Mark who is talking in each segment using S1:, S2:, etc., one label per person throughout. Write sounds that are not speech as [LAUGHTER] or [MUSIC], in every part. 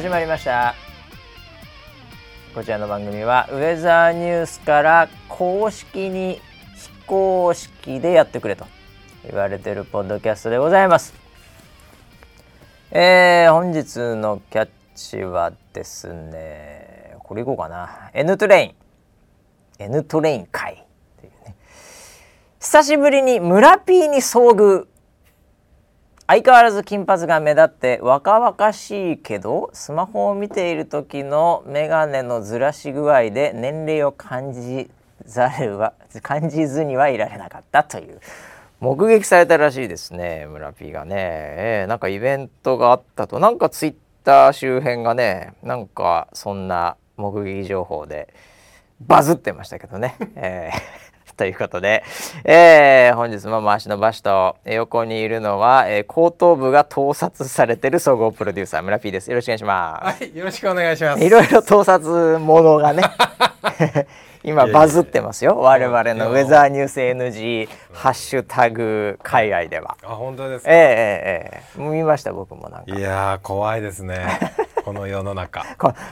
S1: 始まりました。こちらの番組はウェザーニュースから公式に非公式でやってくれと言われてるポッドキャストでございます。えー、本日のキャッチはですねこれいこうかな。N トレイン。N トレイン会っていうね。久しぶりに村 P に遭遇。相変わらず金髪が目立って若々しいけどスマホを見ている時の眼鏡のずらし具合で年齢を感じざるは [LAUGHS] 感じずにはいられなかったという。目撃されたらしいですね村 P がね、えー、なんかイベントがあったと。なんかツイッター周辺がねなんかそんな目撃情報でバズってましたけどね。えー。ということで、えー、本日も回しのバシと横にいるのは、えー、後頭部が盗撮されてる総合プロデューサー村 P です。よろしくお願いしま
S2: す。はい、よろしくお願いします。
S1: いろいろ盗撮ものがね。[LAUGHS] 今バズってますよ。我々のウェザーニュース NG ハッシュタグ海外では。
S2: あ本当ですか？
S1: ええええ見ました僕もなんか。
S2: いや怖いですね。[LAUGHS] この世の中。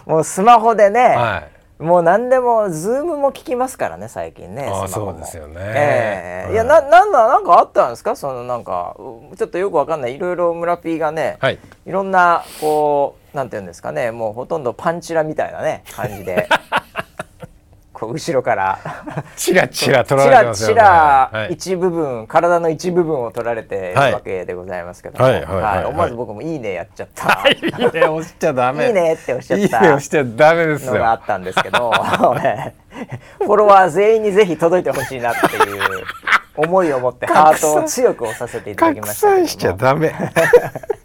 S1: もうスマホでね、はいもう何でもズームも効きますからね最近ね
S2: あそうですよね、
S1: えー、い。やななんだなんかあったんですか？そのなんかちょっとよくわかんない。いろいろ村 P がね、はい、いろんなこうなんていうんですかねもうほとんどパンチラみたいなね感じで [LAUGHS] こう後ろから
S2: チラチラ取られてますよね。チ
S1: ラチラ一部分、はい、体の一部分を取られてるわけでございますけど、はい、はい、思わず僕もいいねやっちゃった。
S2: いいね押しちゃダメ。
S1: いいねって押しちゃった。いい
S2: ね押しちゃダメですよ。
S1: のがあったんですけど、[LAUGHS] フォロワー全員にぜひ届いてほしいなっていう思いを持ってハートを強く押させていただきましたけども。
S2: しちゃダメ。[LAUGHS]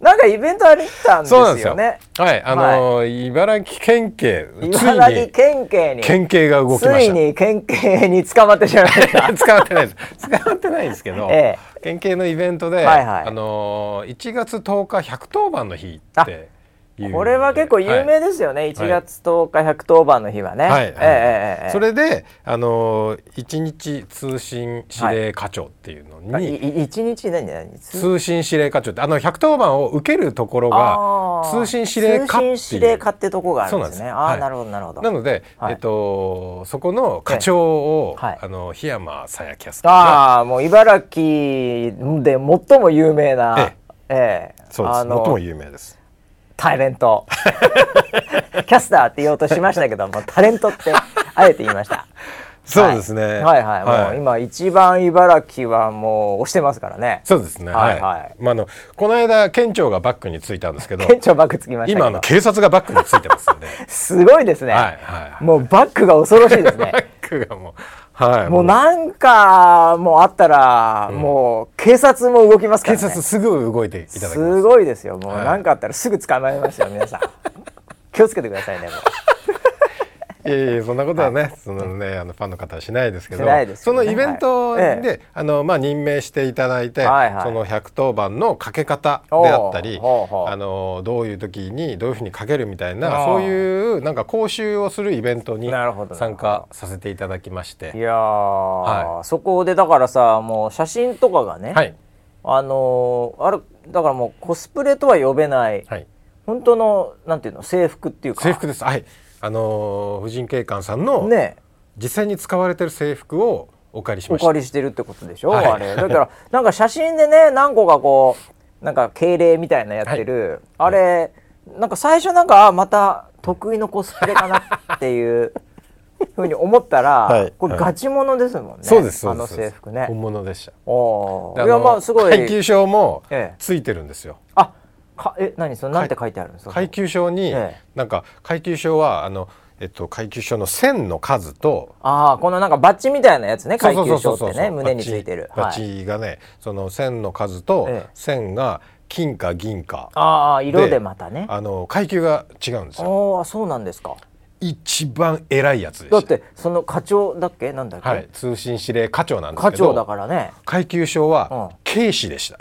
S1: なんかイベントあったんですよね。
S2: はい、あのーはい、茨城県警
S1: 茨城県警に
S2: 県警が動きま
S1: した。ついに県警に捕まってしまいました。[LAUGHS]
S2: 捕まってないです。捕まってないんですけど、ええ、県警のイベントで、はいはい、あのー、1月10日110番の日って。
S1: これは結構有名ですよね、はい、1月10日110番の日はね。はい、え
S2: ええそれで、あのー、一日通信指令課長っていうのに、はい、
S1: 一日何何？
S2: 通？信指令課長ってあの110番を受けるところが通信指令課っていう。通
S1: 信指令課ってとこがあるんですね。ああ、なるほどなるほど。
S2: なので、えっとそこの課長を、あの檜山さやキャスター
S1: ああもう茨城で最も有名な、え
S2: え。ええ、そうです。最も有名です。
S1: タレント。キャスターって言おうとしましたけどもタレントってあえて言いました。
S2: そうですね、はい、
S1: はい。はい、はい、もう今一番茨城はもう押してますからね。
S2: そうですね。はい、はい、まああのこの間県庁がバックについたんですけど
S1: 県庁バックつきました
S2: 今の警察がバックについてますんで。[LAUGHS]
S1: すごいですね、はい。はい、もうバックが恐ろしいですね。[LAUGHS]
S2: バックがもう
S1: はい、もうなんかもうあったら、もう警察も動きますから、
S2: ね、警察すぐ動いていただきます。
S1: すごいですよ。もう何かあったらすぐ捕まえますよ皆さん。気をつけてくださいねもう。
S2: いやいやそんなことはね、はい、そのねあのファンの方はしないですけど、ね、そのイベントで、はい、あのまあ任命していただいて、はいはい、その110番のかけ方であったり、あのどういう時にどういうふうにかけるみたいなそういうなんか講習をするイベントに参加させていただきまして。
S1: いや、はい、そこでだからさもう写真とかがね、はい、あのあれだからもうコスプレとは呼べない、はい、本当のなんていうの制服っていうか。
S2: 制服です。はいあの婦人警官さんの、ね、実際に使われてる制服をお借りしました。
S1: お借りしてるってことでしょ、はい、あれ。だから [LAUGHS] なんか写真でね何個かこうなんか敬礼みたいなやってる、はい、あれ、なんか最初なんかまた得意のコスプレかなっていう [LAUGHS] ふうに思ったら、はい、これガチものですもんね、
S2: そうです
S1: あの制服ね。
S2: 本物でした。
S1: おいやまあすごい。
S2: 階級証もついてるんですよ、ええ、
S1: あかえ何？それなんて書いてあるんですか
S2: 階級章に、ええ、なんか階級章はあのえっと、階級章の線の数と
S1: ああこのなんかバッジみたいなやつね階級章ってね胸についてる。
S2: バッジがね、はい、その線の数と線が金か銀か
S1: ああ色でまたね。
S2: あの階級が違うんですよ。
S1: ああそうなんですか。
S2: 一番偉いやつ
S1: だってその課長だっけ？なんだっけ、はい、
S2: 通信指令課長なんですけど
S1: 課長だからね。
S2: 階級章は警視でした、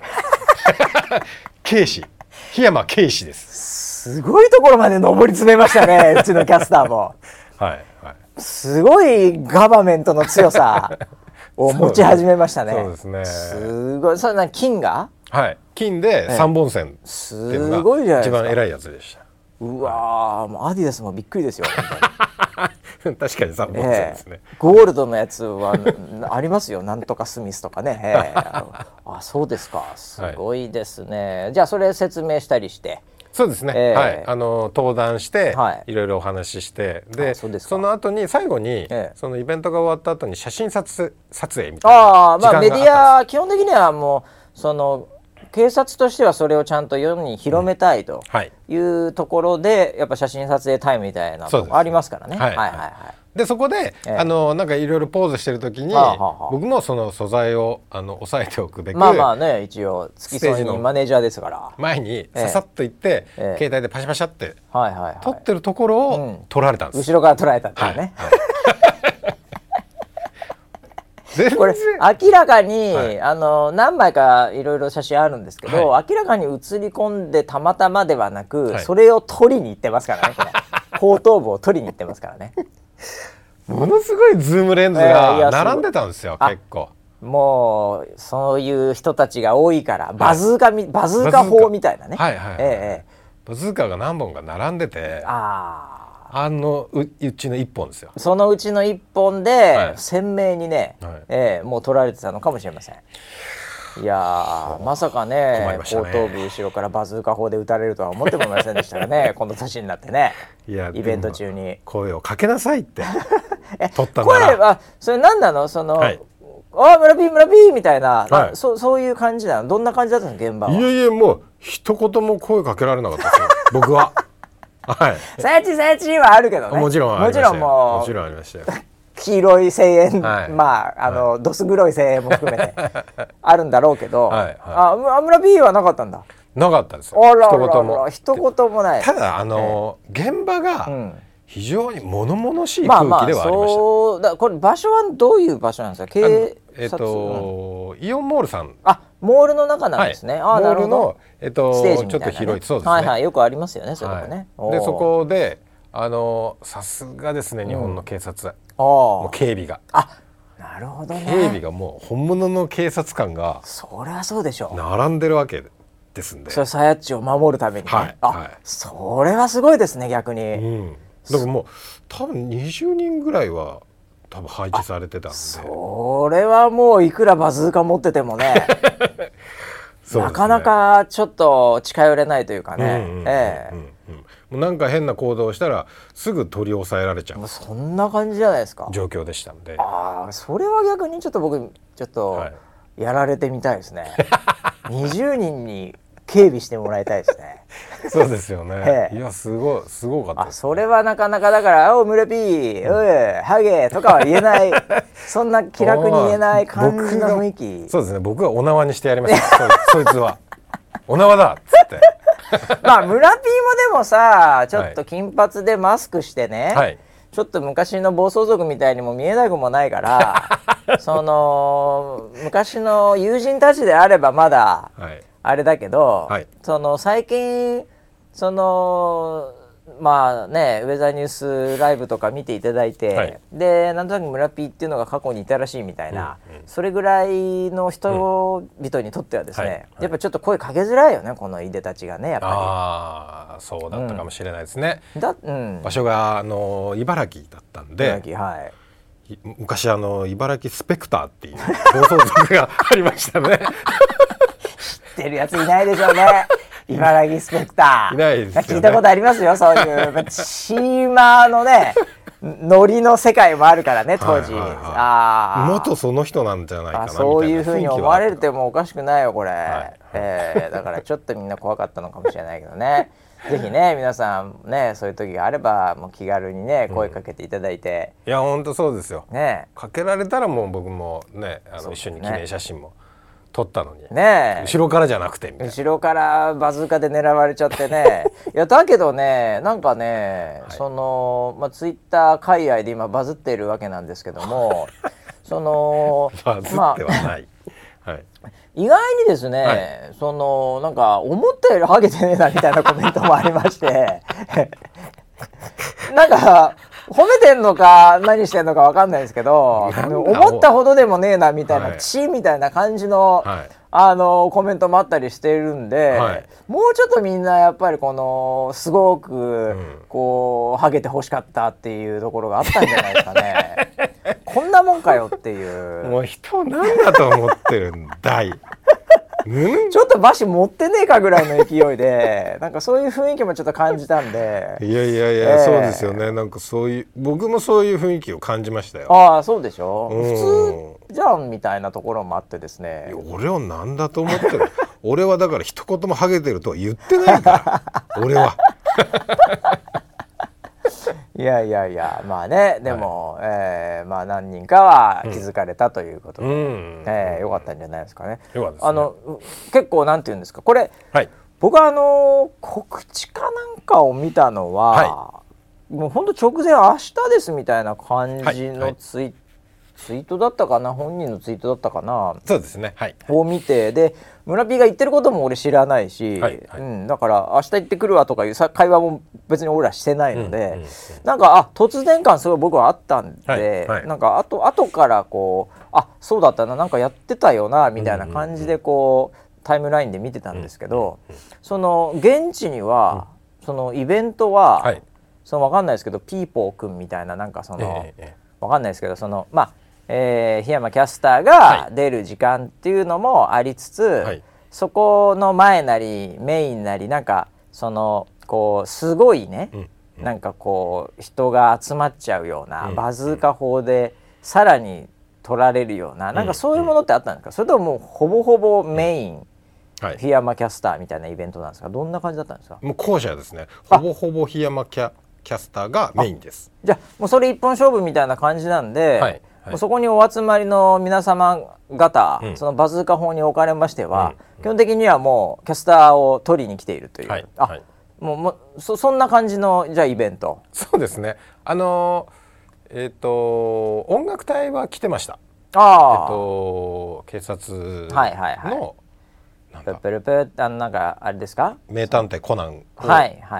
S2: [LAUGHS] 警視檜山慶氏です。
S1: すごいところまで上り詰めましたね [LAUGHS] うちのキャスターも。はい、はい、すごいガバメントの強さを持ち始めましたね。
S2: そうですね。
S1: すごいそれな金が？
S2: はい。金で三本線っていうのが一番偉いやつでした。
S1: うわもうアディダスもびっくりですよ [LAUGHS]
S2: 確かに3本線ですね、
S1: えー、ゴールドのやつは [LAUGHS] ありますよ。なんとかスミスとかね、えー、あそうですか。すごいですね、はい、じゃあそれ説明したりして。
S2: そうですね、えー、はい。あの登壇して、はい、いろいろお話しして。でその後に最後に、えー、そのイベントが終わった後に写真撮撮影みたいなああまあ
S1: メディア基本的にはもうその警察としてはそれをちゃんと世に広めたいとい。うところで、やっぱ写真撮影タイムみたいなとこありますからね。はい、はいはいはい。
S2: でそこで、ええ、あのなんかいろいろポーズしてる時に、はあはあ、僕もその素材をあの押さえておくべく
S1: まあまあね一応付き添いにマネージャーですから。
S2: 前にささっと行って、え、携帯でパシャパシャって、はいはいはい、撮ってるところを撮られたんです、うん、
S1: 後ろから撮られたっていうね、はい。はい [LAUGHS] これ明らかに、はい、あの何枚かいろいろ写真あるんですけど、はい、明らかに写り込んでたまたまではなく、はい、それを取りに行ってますからね [LAUGHS] 後頭部を取りに行ってますからね。
S2: ものすごいズームレンズが並んでたんですよ、えー、結構。
S1: もうそういう人たちが多いからバズーカ、バズーカ。砲みたいなね。
S2: はいはい、えー、バズーカが何本か並んでて。あああのううちの一本ですよ。
S1: そのうちの一本で、鮮明にね、はい、えー、もう撮られてたのかもしれません。いやまさかね後頭部後ろからバズーカ砲で撃たれるとは思ってもいませんでしたがね [LAUGHS] この年になってねいやイベント中に。
S2: 声をかけなさいって。[LAUGHS] 取った
S1: 声はそれ何なの？その、はい、あ村ピー村ピーみたいな、はい、そそういう感じなの？どんな感じだったの現場は？い
S2: やいやもう一言も声かけられなかったですよ。僕は。
S1: はい。さやちさやちはあるけどね。
S2: もちろん
S1: もちろんも
S2: ちろんありましたよ。
S1: 黄色い声援、はい、まああの、はい、どす黒い声援も含めて [LAUGHS] あるんだろうけど、はいはい、あアムラ B はなかったんだ。
S2: なかったですよ。あら一言も。
S1: 一言もない。
S2: ただあの、えー、現場が、非常に物々しい空気ではありました。まあまあ、そう
S1: だこれ場所はどういう場所なんですか？警
S2: えっ、ー、と、イオンモールさん。
S1: あ、モールの中なんですね。はい、あ、
S2: モールのえっ、ー、と、ね、ちょっと広いそうですね。
S1: はいはい、よくありますよね、それも
S2: ね。はい、でそこであのさすがですね、日本の警察。うん、もう警備が。
S1: あ、なるほどね。
S2: 警備がもう本物の警察官が。
S1: そりゃそうでしょう。
S2: 並んでるわけですんで。
S1: それサヤッチを守るために、ね。はい。あ、はい、それはすごいですね、逆に。うん。
S2: だからもう多分20人ぐらいは多分配置されてたんで。
S1: それはもういくらバズーカ持っててもね。[LAUGHS] ね、なかなかちょっと近寄れないというかね。
S2: もうなんか変な行動をしたらすぐ取り押さえられちゃう。
S1: そんな感じじゃないですか。
S2: 状況でしたんで。
S1: ああそれは逆にちょっと僕ちょっとやられてみたいですね、はい、20人に警備してもらいたいですね。[LAUGHS]
S2: そうですよね。いやすごいすごかった、
S1: ね、それはなかなかだから「おムレピー、おいハゲ」とかは言えない [LAUGHS] そんな気楽に言えない感じの雰囲気。
S2: そうですね。僕はお縄にしてやりましたそいつは。[LAUGHS] お縄だっつって。
S1: まあ村ピーもでもさちょっと金髪でマスクしてね、はい、ちょっと昔の暴走族みたいにも見えなくもないからその昔の友人たちであればまだ、はいあれだけど、はい、その最近そのまあねウェザーニュースライブとか見ていただいて、はい、でなんとなく村ピーっていうのが過去にいたらしいみたいな、うんうん、それぐらいの人々にとってはですね、うんやっぱちょっと声かけづらいよねこのいでたちがねやっぱり。
S2: ああそうだったかもしれないですね、うん、だうん、場所があの茨城だったんで茨城はい。昔あの茨城スペクターっていう暴走族がありましたね [LAUGHS]
S1: ってるやついないでしょうね。[LAUGHS] 茨城スペクター。いないです、ね、聞いたことありますよ、そういう。[LAUGHS] チーマーのね、ノリの世界もあるからね、当時。はいはいはい、
S2: あ元その人なんじゃないかな
S1: そういうふうに思われてもおかしくないよ、これ。はい、えー、だからちょっとみんな怖かったのかもしれないけどね。[LAUGHS] ぜひね皆さんねそういう時があればもう気軽にね声かけていただいて、
S2: うん、いや本当そうですよ。ねかけられたらもう僕もねあの、ね、一緒に記念写真も。撮ったのに。ね後ろからじゃなくて
S1: 後ろからバズーカで狙われちゃってね。[LAUGHS] いやだけどねなんかね、はい、その、まあ、ツイッター海外で今バズっているわけなんですけども [LAUGHS] その
S2: バズってはない、
S1: まあ、はい。[LAUGHS] 意外にですね、はい、そのなんか思ったよりハゲてねえなみたいなコメントもありまして。なんか褒めてんのか何してんのか分かんないですけど思ったほどでもねえなみたいな、血みたいな感じの、はい、あのコメントもあったりしているんで、はい、もうちょっとみんなやっぱりこのすごくこう、ハゲて欲しかったっていうところがあったんじゃないですかね。[LAUGHS] こんなもんかよっていう。
S2: もう人なんだと思ってるんだい
S1: ちょっと馬車持ってねえかぐらいの勢いで [LAUGHS] なんかそういう雰囲気もちょっと感じたんで。
S2: いやいやいや、えー、そうですよね。なんかそういう僕もそういう雰囲気を感じましたよ。
S1: ああそうでしょ、う普通じゃんみたいなところもあってですね。
S2: 俺は何だと思ってる？俺はだから一言もハゲてるとは言ってないから。[LAUGHS] 俺は
S1: いやいやいやまあねでも、はい、えー、まあ何人かは気づかれたということで、うん、えー、よかったんじゃないですかね。
S2: ね。
S1: あの結構なんて言うんですかこれ、はい、僕はあの告知かなんかを見たのは、はい、もう本当直前明日ですみたいな感じのツイッツイートだったかな？本人のツイートだったかな？
S2: そうですね。はい。
S1: を見てで村 P が言ってることも俺知らないし、はいはい、うん、だから明日行ってくるわとかいう会話も別に俺らしてないので、うんうんうん、なんかあ突然感すごい僕はあったんで、はいはい、なんかあと後からこうあそうだったななんかやってたよなみたいな感じでこう、タイムラインで見てたんですけど、うんうんうん、その現地には、うん、そのイベントは、はい、その分かんないですけどピーポーくんみたいななんかその、ええ、分かんないですけどそのまあえー、檜山キャスターが出る時間っていうのもありつつ、はい、そこの前なりメインなりなんかそのこうすごいね、うん。うん、なんかこう人が集まっちゃうような、うん、バズーカ法でさらに取られるような、うん、なんかそういうものってあったんですか、それとももうほぼほぼメイン、はい、檜山キャスターみたいなイベントなんですか？どんな感じだったんですか？
S2: もう後者ですね。ほぼほぼ檜山キャキャスターがメインです。
S1: じゃあもうそれ一本勝負みたいな感じなんで、はいはい、そこにお集まりの皆様方、うん、そのバズーカ法におかれましては、うん、基本的にはもうキャスターを取りに来ているという、はい、あ、はい、もうもそそんな感じのじゃあイベント。
S2: そうですね。あのえっ、ー、と音楽隊は来てました。
S1: あ
S2: えっ、ー、と警察の、はいはいはい。
S1: プルプルプあのなんかあれですか？
S2: 名探偵コナンを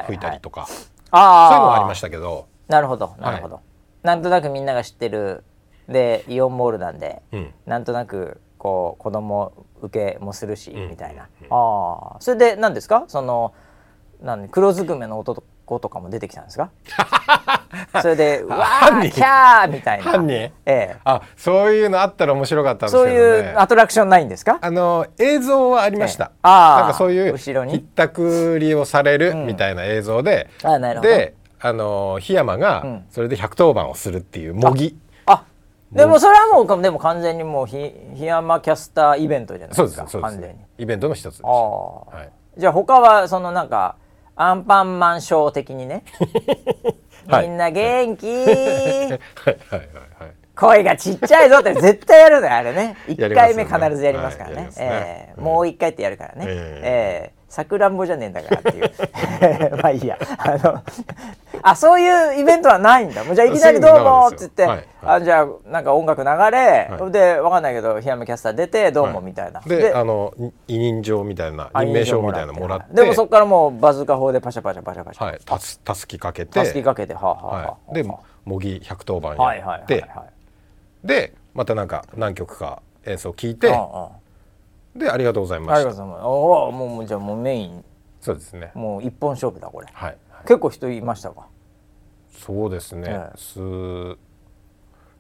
S2: 吹いたりとか、はいはいはい、あそういうのはありましたけど。
S1: なるほどなるほど、はい、なんとなくみんなが知ってるでイオンモールなんで、うん、なんとなくこう子供受けもするし、うん、みたいな、うん、ああ。それで何ですか？そのなん黒ずくめの男とかも出てきたんですか？[LAUGHS] それで「わーキャー!」みたいな。
S2: 犯人、ええ、あそういうのあったら面白かったんですけど、
S1: ね、そういうアトラクションないんですか？
S2: あの映像はありました、ええ、あなんかそういう後ろに。ひったくりをされるみたいな映像で、うん、あなるほど。であの檜山がそれで110番をするっていう模擬、
S1: でもそれはもうでも完全にもう檜山キャスターイベントじゃないですか。
S2: 完全に。イベントの一つです。あ、
S1: はい、じゃあ他はそのなんかアンパンマンショー的にね。[LAUGHS] みんな元気、はい、はいはいはい。声がちっちゃいぞって [LAUGHS] 絶対やるのよあれね。1回目必ずやりますからね。ね、えー、もう1回ってやるからね、えー、えさくらんぼじゃねえんだからっていう。[LAUGHS] まあいいや。あのあそういうイベントはないんだ。もうじゃあいきなり「どうも」っつって、はいあじゃあなんか音楽流れ、はい、でわかんないけど檜山キャスター出て「どうも」みたいな、
S2: であの委任状みたいな任命書みたいなもらって
S1: でもそこからもうバズーカ砲でパシャパシャパシャパシャ。
S2: はい。たすたすきかけてた
S1: すきかけてはあ、はあ
S2: はい、で模擬110番やって、でまたなんか何曲か演奏聞いて、ああでありがとうございま
S1: す。ありがとうございます。おおもうじゃあもうメイン。
S2: そうですね。
S1: もう一本勝負だこれ、はい、結構人いましたか？
S2: そうですね、ええ、数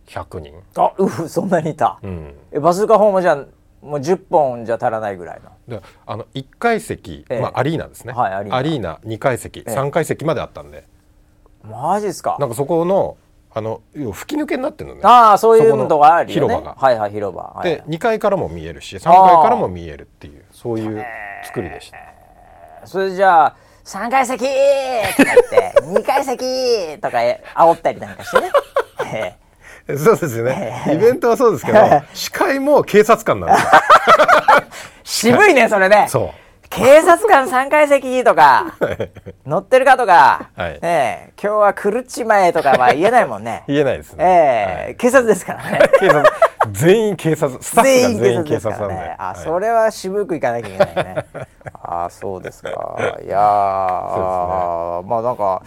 S2: 百人。
S1: あうそんなにいた、うん、えバズーカ砲もじゃもう10本じゃ足らないぐらいの。
S2: であの1階席、ええ、まあ、アリーナですね、はい、アリーナ。アリーナ2階席、ええ、3階席まであったんで。
S1: マジっすか？
S2: なんかそこのあの吹き抜けになってるのね。
S1: ああそういうのとがある
S2: よ、ね、広場が。
S1: はいはい広場、は
S2: い、で2階からも見えるし3階からも見えるっていうそういう作りでした。
S1: それじゃあ3階席とか言って [LAUGHS] 2階席とか煽ったりなんかしてね。[LAUGHS]
S2: そうですよね。イベントはそうですけど [LAUGHS] 司会も警察官なんで。すよ
S1: 渋いねそれね。
S2: そう
S1: 警察官3階席とか乗ってるかとか、はい、え今日は来るちまえとかは言えないもんね。[LAUGHS]
S2: 言えないですね、
S1: えー、はい、警察ですからね。[LAUGHS] 警察
S2: 全員警察 [LAUGHS] スタッフが全員警察なんで、ね、
S1: あ、それは渋くいかなきゃいけないね。あそうですか。いやー、ね、まあなんか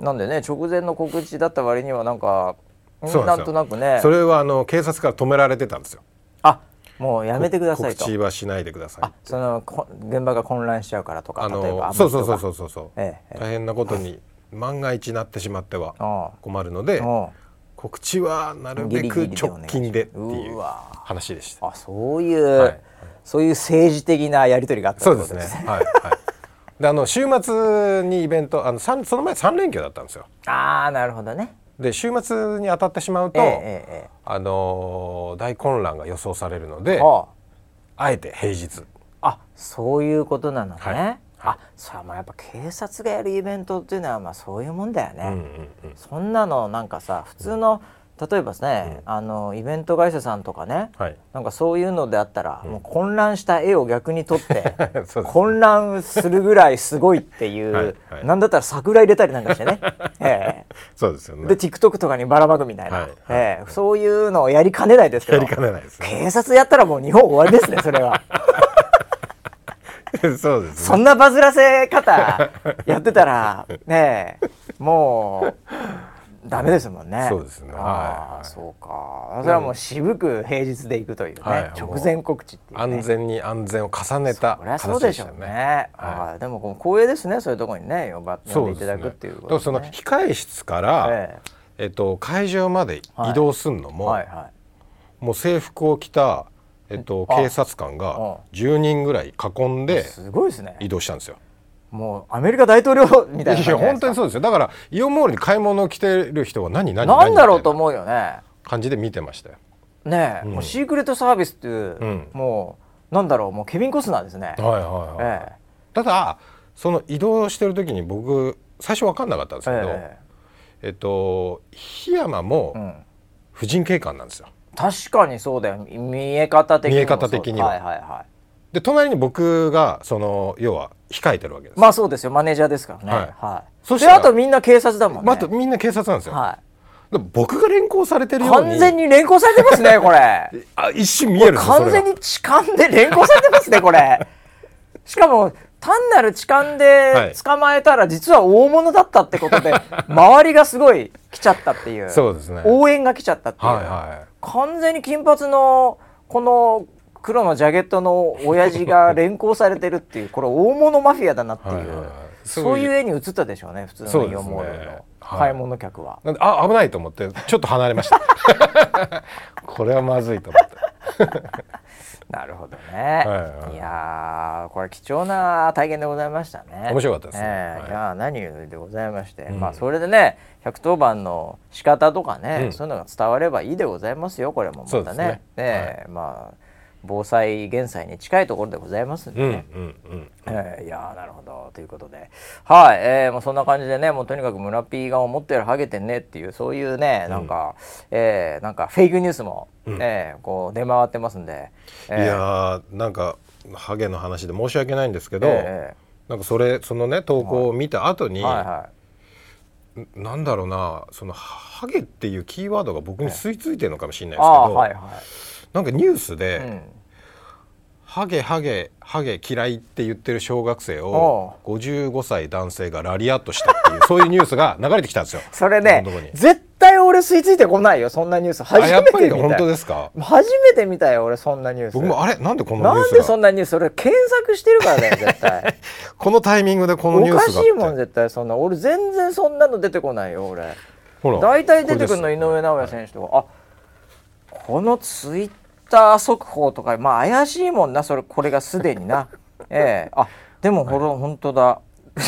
S1: なんでね直前の告知だった割にはなんかなんとなくね。
S2: それはあの警察から止められてたんですよ。
S1: あもうやめてください
S2: と。告知はしないでください。
S1: その現場が混乱しちゃうからとか例えば
S2: そうそうそうそうそう、ええ、大変なことに万が一なってしまっては困るので告知はなるべく直近でっていう話でした。
S1: あそういう、はい、そういう政治的なやり取りがあった
S2: そうですね。はい、はい。であの週末にイベントあのその前3連休だったんですよ。
S1: ああなるほどね。
S2: で週末に当たってしまうと、ええあの大混乱が予想されるのであえて平日。
S1: あそういうことなのね、はい、あそれはまあやっぱ警察がやるイベントっていうのはまあそういうもんだよね、うんうんうん、そんなのなんかさ普通の、例えばですね、うん、あのイベント会社さんとかね、はい、なんかそういうのであったら、うん、もう混乱した絵を逆に撮って [LAUGHS] 混乱するぐらいすごいっていうはい、はい、なんだったら桜入れたりなんかしてね、[LAUGHS]
S2: えー、そうですよね。
S1: で TikTok とかにばらまくみたいな、はい、えー、そういうのをやりかねないですけど
S2: やりかねないです、
S1: ね、警察やったらもう日本終わりですねそれは。[LAUGHS]
S2: そうです、ね、
S1: そんなバズらせ方やってたらねもうダメですもんね。
S2: そうですね。
S1: ああ、そうか。それはもう渋く平日で行くというね、直前告知っていう、
S2: 安全に安全を重ねた
S1: そりゃそうでしょうね。ああ、でも光栄ですね。そういうところにね呼ば呼んでいただくっていう
S2: ことその控え室からえっと会場まで移動するのも、はい。もう制服を着たえっと警察官が10人ぐらい囲んで移動したんですよ。
S1: もうアメリカ大統領みたいな
S2: い本当にそうですよ。だからイオンモールに買い物来てる人は何何
S1: 何だろうと思うよね。
S2: 感じで見てましたよ。
S1: ねえ、うん、もうシークレットサービスっていう、うん、もうなんだろうもうケビン・コスナーですね。はいはいはい、
S2: ええ、ただその移動してる時に僕最初分かんなかったんですけど、ええ。えっと檜山も婦人警官なんですよ、
S1: 確かにそうだよ。見え方的に
S2: 見え方的には、はいはいはいで隣に僕がその要は控えてるわけです。
S1: まあそうですよ。マネージャーですからね。はい、はい、そしてあとみんな警察だもんね、
S2: まあ、みんな警察なんですよ、はい、僕が連行されてるよ
S1: うに。完全に連行されてますねこれ。[LAUGHS]
S2: あ一瞬見える
S1: 完全に痴漢で連行されてますねこれ。[LAUGHS] しかも単なる痴漢で捕まえたら実は大物だったってことで、はい、周りがすごい来ちゃったっていう。
S2: そうですね。
S1: 応援が来ちゃったっていう、はいはい、完全に金髪のこの黒のジャケットの親父が連行されてるっていうこれ大物マフィアだなっていうはい、そういう絵に映ったでしょうね普通のイオンモールの買い物客は。
S2: あ危ないと思ってちょっと離れました [LAUGHS] これはまずいと思って。[LAUGHS]
S1: なるほどね。はいはい、いやこれ貴重な体験でございましたね。
S2: 面白かったですね。
S1: えーはい、いや何よりでございまして、うん、まあそれでね110番の仕方とかね、うん、そういうのが伝わればいいでございますよこれもまたね。ねね、はい、まあ防災減災に近いところでございますんでね。いやなるほど。ということで。はい、えー、もうそんな感じでねもうとにかく村ピーが思ってるハゲてんねっていうそういうねなんか、うん、えー、なんかフェイクニュースも、うん、えー、こう出回ってますんで、
S2: えー、いやーなんかハゲの話で申し訳ないんですけど、えー、なんかそれそのね投稿を見た後に、はいはいはい。なんだろうなそのハゲっていうキーワードが僕に吸い付いてるのかもしれないですけど、はいはい、なんかニュースで、うん。ハゲハゲハゲ嫌いって言ってる小学生を55歳男性がラリアットしたっていう [LAUGHS] そういうニュースが流れてきたんですよ。
S1: それね絶対俺吸い付いてこないよそんなニュース。初めて見た
S2: 本当ですか？
S1: 初めて見たよ俺そんなニュース。
S2: 僕もあれ？なんでこの
S1: ニュースなんでそんなニュース？俺検索してるからだよ [LAUGHS] 絶対。
S2: このタイミングでこのニュース
S1: がおかしいもん絶対。そんな俺全然そんなの出てこないよ俺。大体出てくるの井上尚弥選手とか。あこのツイッター速報とかまあ怪しいもんなそれこれがすでにな。[LAUGHS] ええ。あでもほら本当だ。[LAUGHS]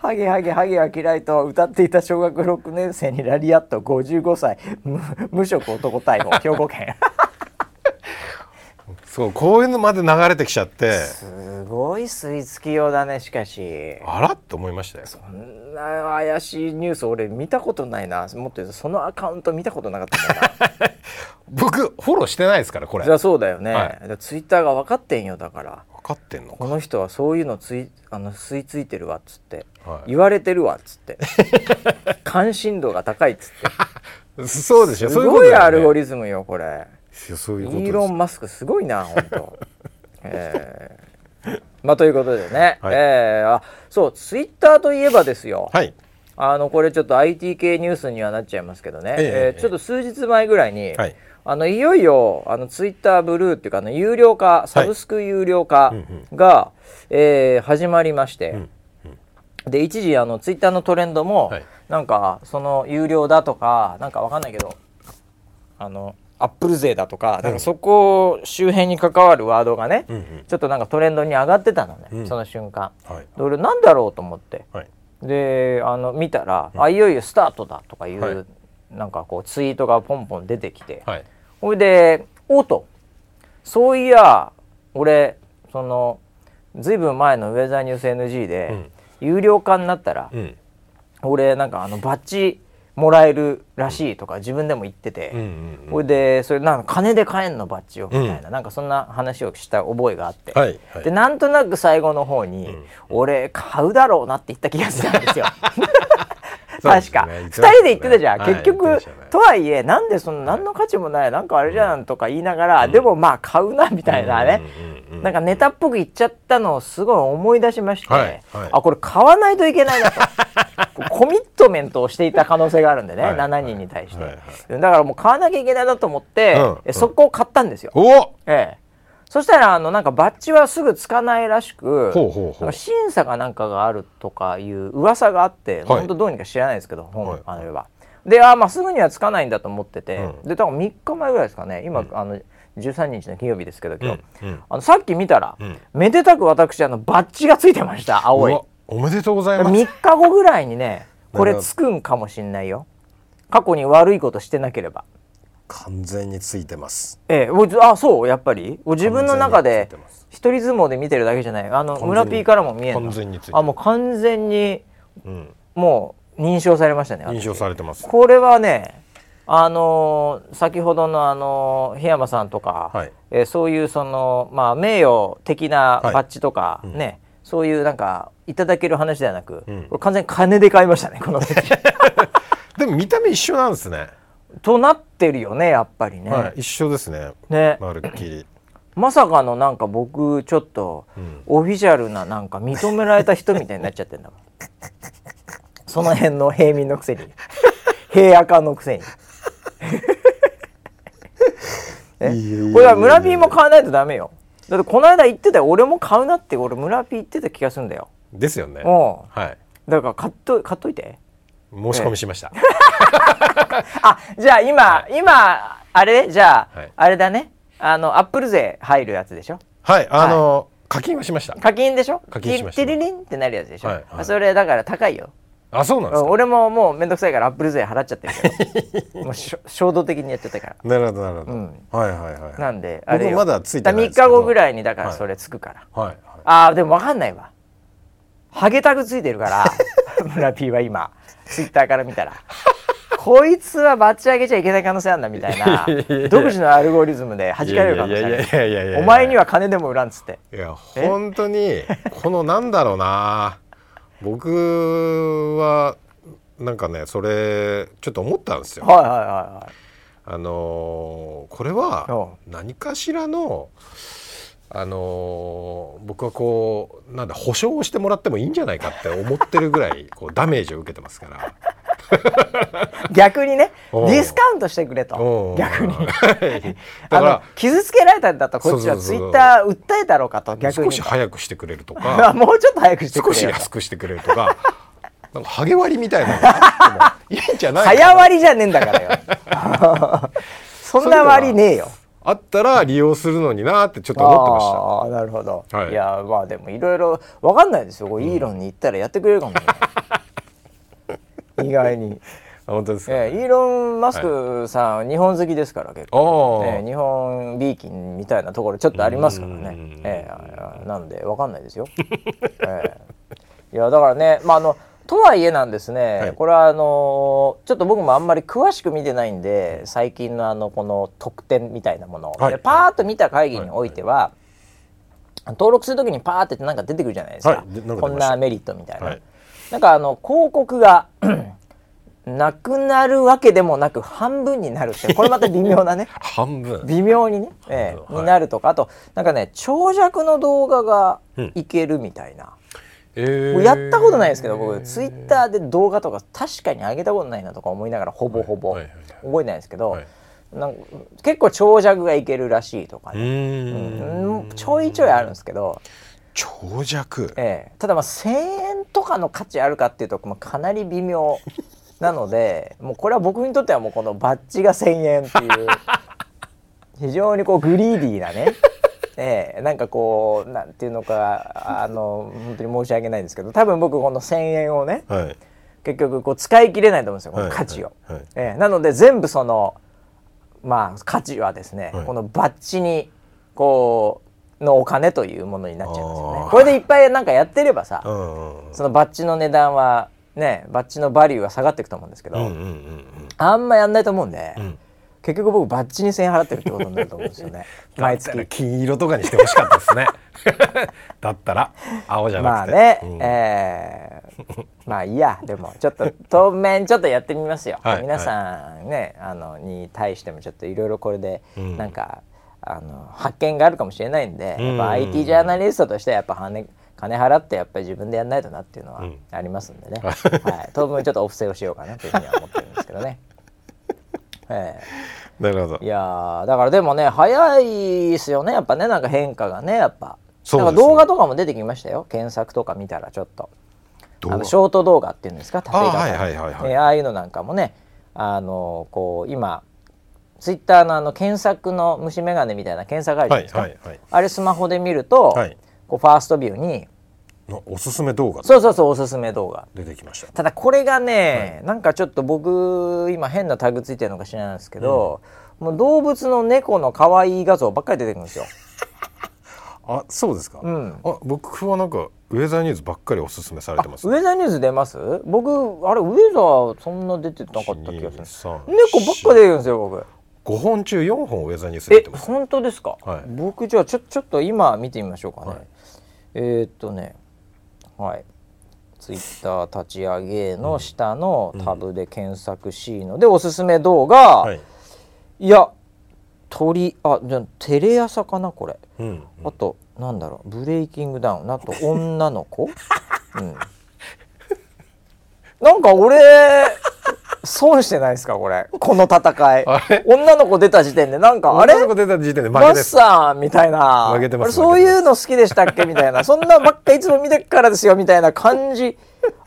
S1: ハゲハゲハゲは嫌いと歌っていた小学6年生にラリアット55歳。無職男逮捕。兵庫県
S2: そうこういうのまで流れてきちゃって。
S1: すごい吸い付きようだねしかし。
S2: あらと思いましたよ。
S1: そんな怪しいニュース俺見たことないな。もっと言うとそのアカウント見たことなかったな。[LAUGHS]
S2: 僕フォローしてないですからこれ。
S1: じゃそうだよね、はい、ツイッターが分かってんよだから。
S2: 分かってんの
S1: この人はそういうのついあの吸い付いてるわっつって、はい、言われてるわっつって。[LAUGHS] 関心度が高いっつって。[LAUGHS]
S2: そうでしょ。
S1: すごいアルゴリズムよこれそういうイーロン・マスクすごいな本当。えー、まあということでね、はい、えー、あそうツイッターといえばですよ、はい、あのこれちょっと IT 系ニュースにはなっちゃいますけどね、えー、えー、ちょっと数日前ぐらいに、はい、あのいよいよあのツイッターブルーっていうかあの有料化サブスク有料化が、はい、えー、始まりまして、うんうん、で一時あのツイッターのトレンドも、はい、なんかその有料だとかなんかわかんないけどあのアップル勢だとか,、なんかそこ周辺に関わるワードがね、うんうん、ちょっとなんかトレンドに上がってたのね、うん、その瞬間、はい、で俺なんだろうと思って、はい、であの見たら、うん、あいよいよスタートだとかいう、はい、なんかこうツイートがポンポン出てきて、はい、ほいでおと。そういや俺そのずいぶん前のウェザーニュース NG で、うん、有料化になったら、うん、俺なんかあのバッジもらえるらしいとか自分でも言ってて、ほ、いでそれなんか金で買えんのバッジをみたいな、うん、なんかそんな話をした覚えがあって、はいはい、でなんとなく最後の方に、うん、俺買うだろうなって言った気がするんですよ。[LAUGHS] 確か、ね、2人で言ってたじゃん、結局、とはいえなんでその何の価値もないなんかあれじゃんとか言いながら、でもまあ買うなみたいなね、なんかネタっぽく言っちゃったのをすごい思い出しまして、あこれ買わないといけないなと。[LAUGHS] コミットメントをしていた可能性があるんでね、はい、7人に対して、だからもう買わなきゃいけないなと思って、うん、速攻買ったんですよ。ええそしたらあのなんかバッジはすぐつかないらしく審査かなんかがあるとかいう噂があって、はい、本当どうにか知らないですけど、はい、あれは。であまあすぐにはつかないんだと思ってて、うん、で多分3日前ぐらいですかね。今、うん、あの13日の金曜日ですけど今日、うん。うん、あのさっき見たら、うん、めでたく私あのバッジがついてました青い。
S2: おめでとうございます。
S1: 3日後ぐらいにねこれつくんかもしんないよ。過去に悪いことしてなければ
S2: 完全についてます。
S1: ええあそうやっぱり？自分の中で一人相撲で見てるだけじゃない。あの村 P からも見えるあもう完全に、うん、もう認証されましたね
S2: 認証されてます。
S1: これはねあのー、先ほどのあのー、檜山さんとか、はい、えー、そういうその、まあ、名誉的なバッジとか、はい、ね、うん、そういうなんかいただける話ではなく、うん、これ完全に金で買いましたねこの [LAUGHS]
S2: でも見た目一緒なんですね
S1: となってるよねやっぱりね、
S2: はい、一緒ですね。ね。まるっきり。
S1: まさかのなんか僕ちょっと、オフィシャルななんか認められた人みたいになっちゃってんだもん。[LAUGHS] その辺の平民のくせに。[LAUGHS] 平赤のくせに。これは村ピーも買わないとダメよ。だってこの間言ってたよ。俺も買うなって。俺村ピー言ってた気がするんだよ。
S2: ですよね。はい。
S1: だから買っと買っといて。
S2: 申し込みしました、
S1: あじゃあ今今あれ？じゃあ、はい、あれだね。あのアップル税入るやつでしょ？
S2: はいあの、はい、課金はしました。
S1: 課金でしょ？
S2: 課金しました。
S1: テリリンってなるやつでしょ、はいはい、それだから高いよ。
S2: あそうなんです
S1: 俺ももう面倒くさいからアップル税払っちゃってるけど。[LAUGHS] もう衝動的にやっちゃったから。
S2: なるほどなるほど、うん、はいはいはい。
S1: なんであれ
S2: まだついて
S1: ない3日後ぐらいにだからそれつくから、はい、はい、ああでも分かんないわ。ハゲタグついてるから。[LAUGHS] 村 P は今。ツイッターから見たらこいつはバッチ上げちゃいけない可能性あるんだみたいな。独自のアルゴリズムで弾かれる可能性あるお前には金でも売らんっつって。
S2: いや本当にこのなんだろうな。僕はなんかねそれちょっと思ったんですよ。はいはいはいはい。あのー、これは何かしらのあのー、僕はこうなんだ保証をしてもらってもいいんじゃないかって思ってるぐらいこうダメージを受けてますから。[LAUGHS]
S1: 逆にねディスカウントしてくれと。逆に。[LAUGHS] だから傷つけられたんだったらこっちはツイッター訴えたろうかと逆に。
S2: 少し早くしてくれるとか。[LAUGHS]
S1: もうちょっと早くしてくれる
S2: 少し安くしてくれるとか。なんかハゲ割りみたいなのがいいんじゃない
S1: 早割りじゃねえんだからよ。そんな割ねえよ
S2: あったら利用するのになってちょっと思ってました。
S1: ああなるほど、はい、いやまあでもいろいろ分かんないですよ、うん、イーロンに行ったらやってくれるかもしれない意外に。
S2: 本当ですか、
S1: えー、イーロン・マスクさん、はい、日本好きですから結構、えー、日本ビーキンみたいなところちょっとありますからね、えー、なんで分かんないですよ、えー、いやだからねまああのとはいえなんですね、はい、これはあのちょっと僕もあんまり詳しく見てないんで最近のあのこの特典みたいなものを、はい、パーッと見た会議においては、登録するときにパーってなんか出てくるじゃないですか、こんなメリットみたいな。なんかあの広告が [CLEARS THROAT] なくなるわけでもなく半分になるってこれまた微妙なね。[LAUGHS]
S2: 半分。
S1: 微妙にね、ええ、はい、になるとか。あとなんかね長尺の動画がいけるみたいな、うんえー、やったことないですけど僕ツイッターで動画とか確かに上げたことないなとか思いながらほぼほぼ、覚えないですけど、はい、なんか結構長尺がいけるらしいとかね。うん。ちょいちょいあるんですけど。
S2: 長尺、
S1: ええ、ただまあ1,000円とかの価値あるかっていうと、まあ、かなり微妙なので [LAUGHS] もうこれは僕にとってはもうこのバッジが1,000円っていう [LAUGHS] 非常にこうグリーディーなねええ、なんかこうなんていうのかあの本当に申し訳ないんですけど多分僕この1,000円をね、はい、結局こう使い切れないと思うんですよこの価値を。はいはい、ええ、なので全部そのまあ価値はですね、このバッジにこうのお金というものになっちゃうんですよね。これでいっぱいなんかやってればさ、そのバッジの値段はねバッジのバリューは下がっていくと思うんですけど、あんまやんないと思うんで。うん結局僕バッチに1000円払ってるってことになると思うんですよね。[LAUGHS] 毎月。
S2: 金色とかにしてほしかったですね。[LAUGHS] だったら青じゃなくて。
S1: まあね、うん、えー、[LAUGHS] まあいいやでもちょっと当面ちょっとやってみますよ、はい、皆さんね、はい、あのに対してもちょっといろいろこれでなんか、うん、あの発見があるかもしれないんで、やっぱ IT ジャーナリストとしてやっぱ金金払ってやっぱり自分でやんないとなっていうのはありますんでね、うん、はい、当分ちょっとお布施をしようかなというふうには思ってるんですけどね。
S2: えー、なるほど。
S1: いやだからでもね早いですよねやっぱねなんか変化がねやっぱ。なんか動画とかも出てきましたよ検索とか見たらちょっと。あのショート動画っていうんですか縦型あ,、はいはいはいはい、ああいうのなんかもねあのこう今ツイッターのあの検索の虫眼鏡みたいな検索あるじゃないですか、はいはいはい、あれスマホで見ると、はい、こうファーストビューに
S2: おすすめ動画。
S1: そうそうそうおすすめ動画。
S2: 出てきました。
S1: ただこれがね、はい、なんかちょっと僕今変なタグついてるのか知らないんですけど、うん、もう動物の猫の可愛い画像ばっかり出てくるんですよ。[LAUGHS]
S2: あそうですか、うん、あ僕はなんかウェザーニューズばっかりおすすめされてます、
S1: ね、ウェザーニューズ出ます？僕あれウェザーそんな出てなかった気がする猫ばっか出てるんですよ僕。
S2: 5本中4本ウェザーニュース
S1: 出てます。え本当ですか、はい、僕じゃあちょちょっと今見てみましょうかね、はい、えー、っとねはい。ツイッター立ち上げの下のタブで検索しので、おすすめ動画、はい、いや鳥あじゃテレ朝かなこれ、うん。うん、あとなんだろうブレイキングダウン。あと女の子、[LAUGHS] うん、なんか俺損してないですかこれ。[LAUGHS] この戦い。女の子出た時点で。なんかあれ？女の子出た時点で負けです。さんみたいな。負けてますそういうの好きでしたっけ？みたいな。そんなばっかいつも見てからですよみたいな感じ。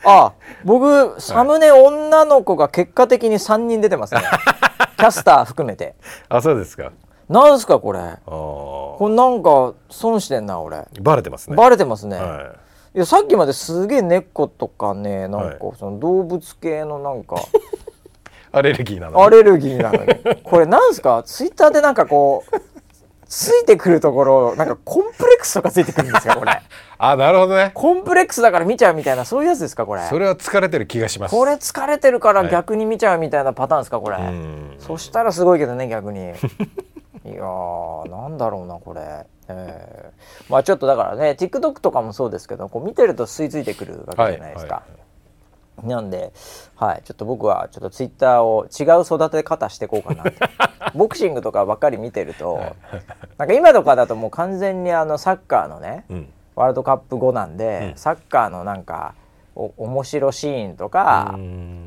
S1: あ僕サムネ女の子が結果的に3人出てますね。[LAUGHS] キャスター含めて。
S2: あそうですか。
S1: なんすかこれ。これなんか損してんな俺。
S2: バレてますね。
S1: バレてますね、はいいやさっきまですげえ猫とかねなんかその動物系のなんか [LAUGHS]
S2: アレルギーなの？
S1: アレルギーなのに。これなんすか？ツイッターでなんかこうついてくるところなんかコンプレックスとかついてくるんですか？これ。[LAUGHS]
S2: あなるほどね。
S1: コンプレックスだから見ちゃうみたいなそういうやつですかこれ？
S2: それは疲れてる気がします。
S1: これ疲れてるから逆に見ちゃうみたいなパターンですかこれ、はい、そしたらすごいけどね逆にいやーなんだろうなこれ。えー、まあちょっとだからね TikTok とかもそうですけどこう見てると吸い付いてくるわけじゃないですか、はいはいなんで、はい、ちょっと僕はちょっとツイッターを違う育て方していこうかな [LAUGHS] ボクシングとかばっかり見てるとなんか今とかだともう完全にあのサッカーのね、うん、ワールドカップ後なんで、うん、サッカーのなんかお面白シーンとか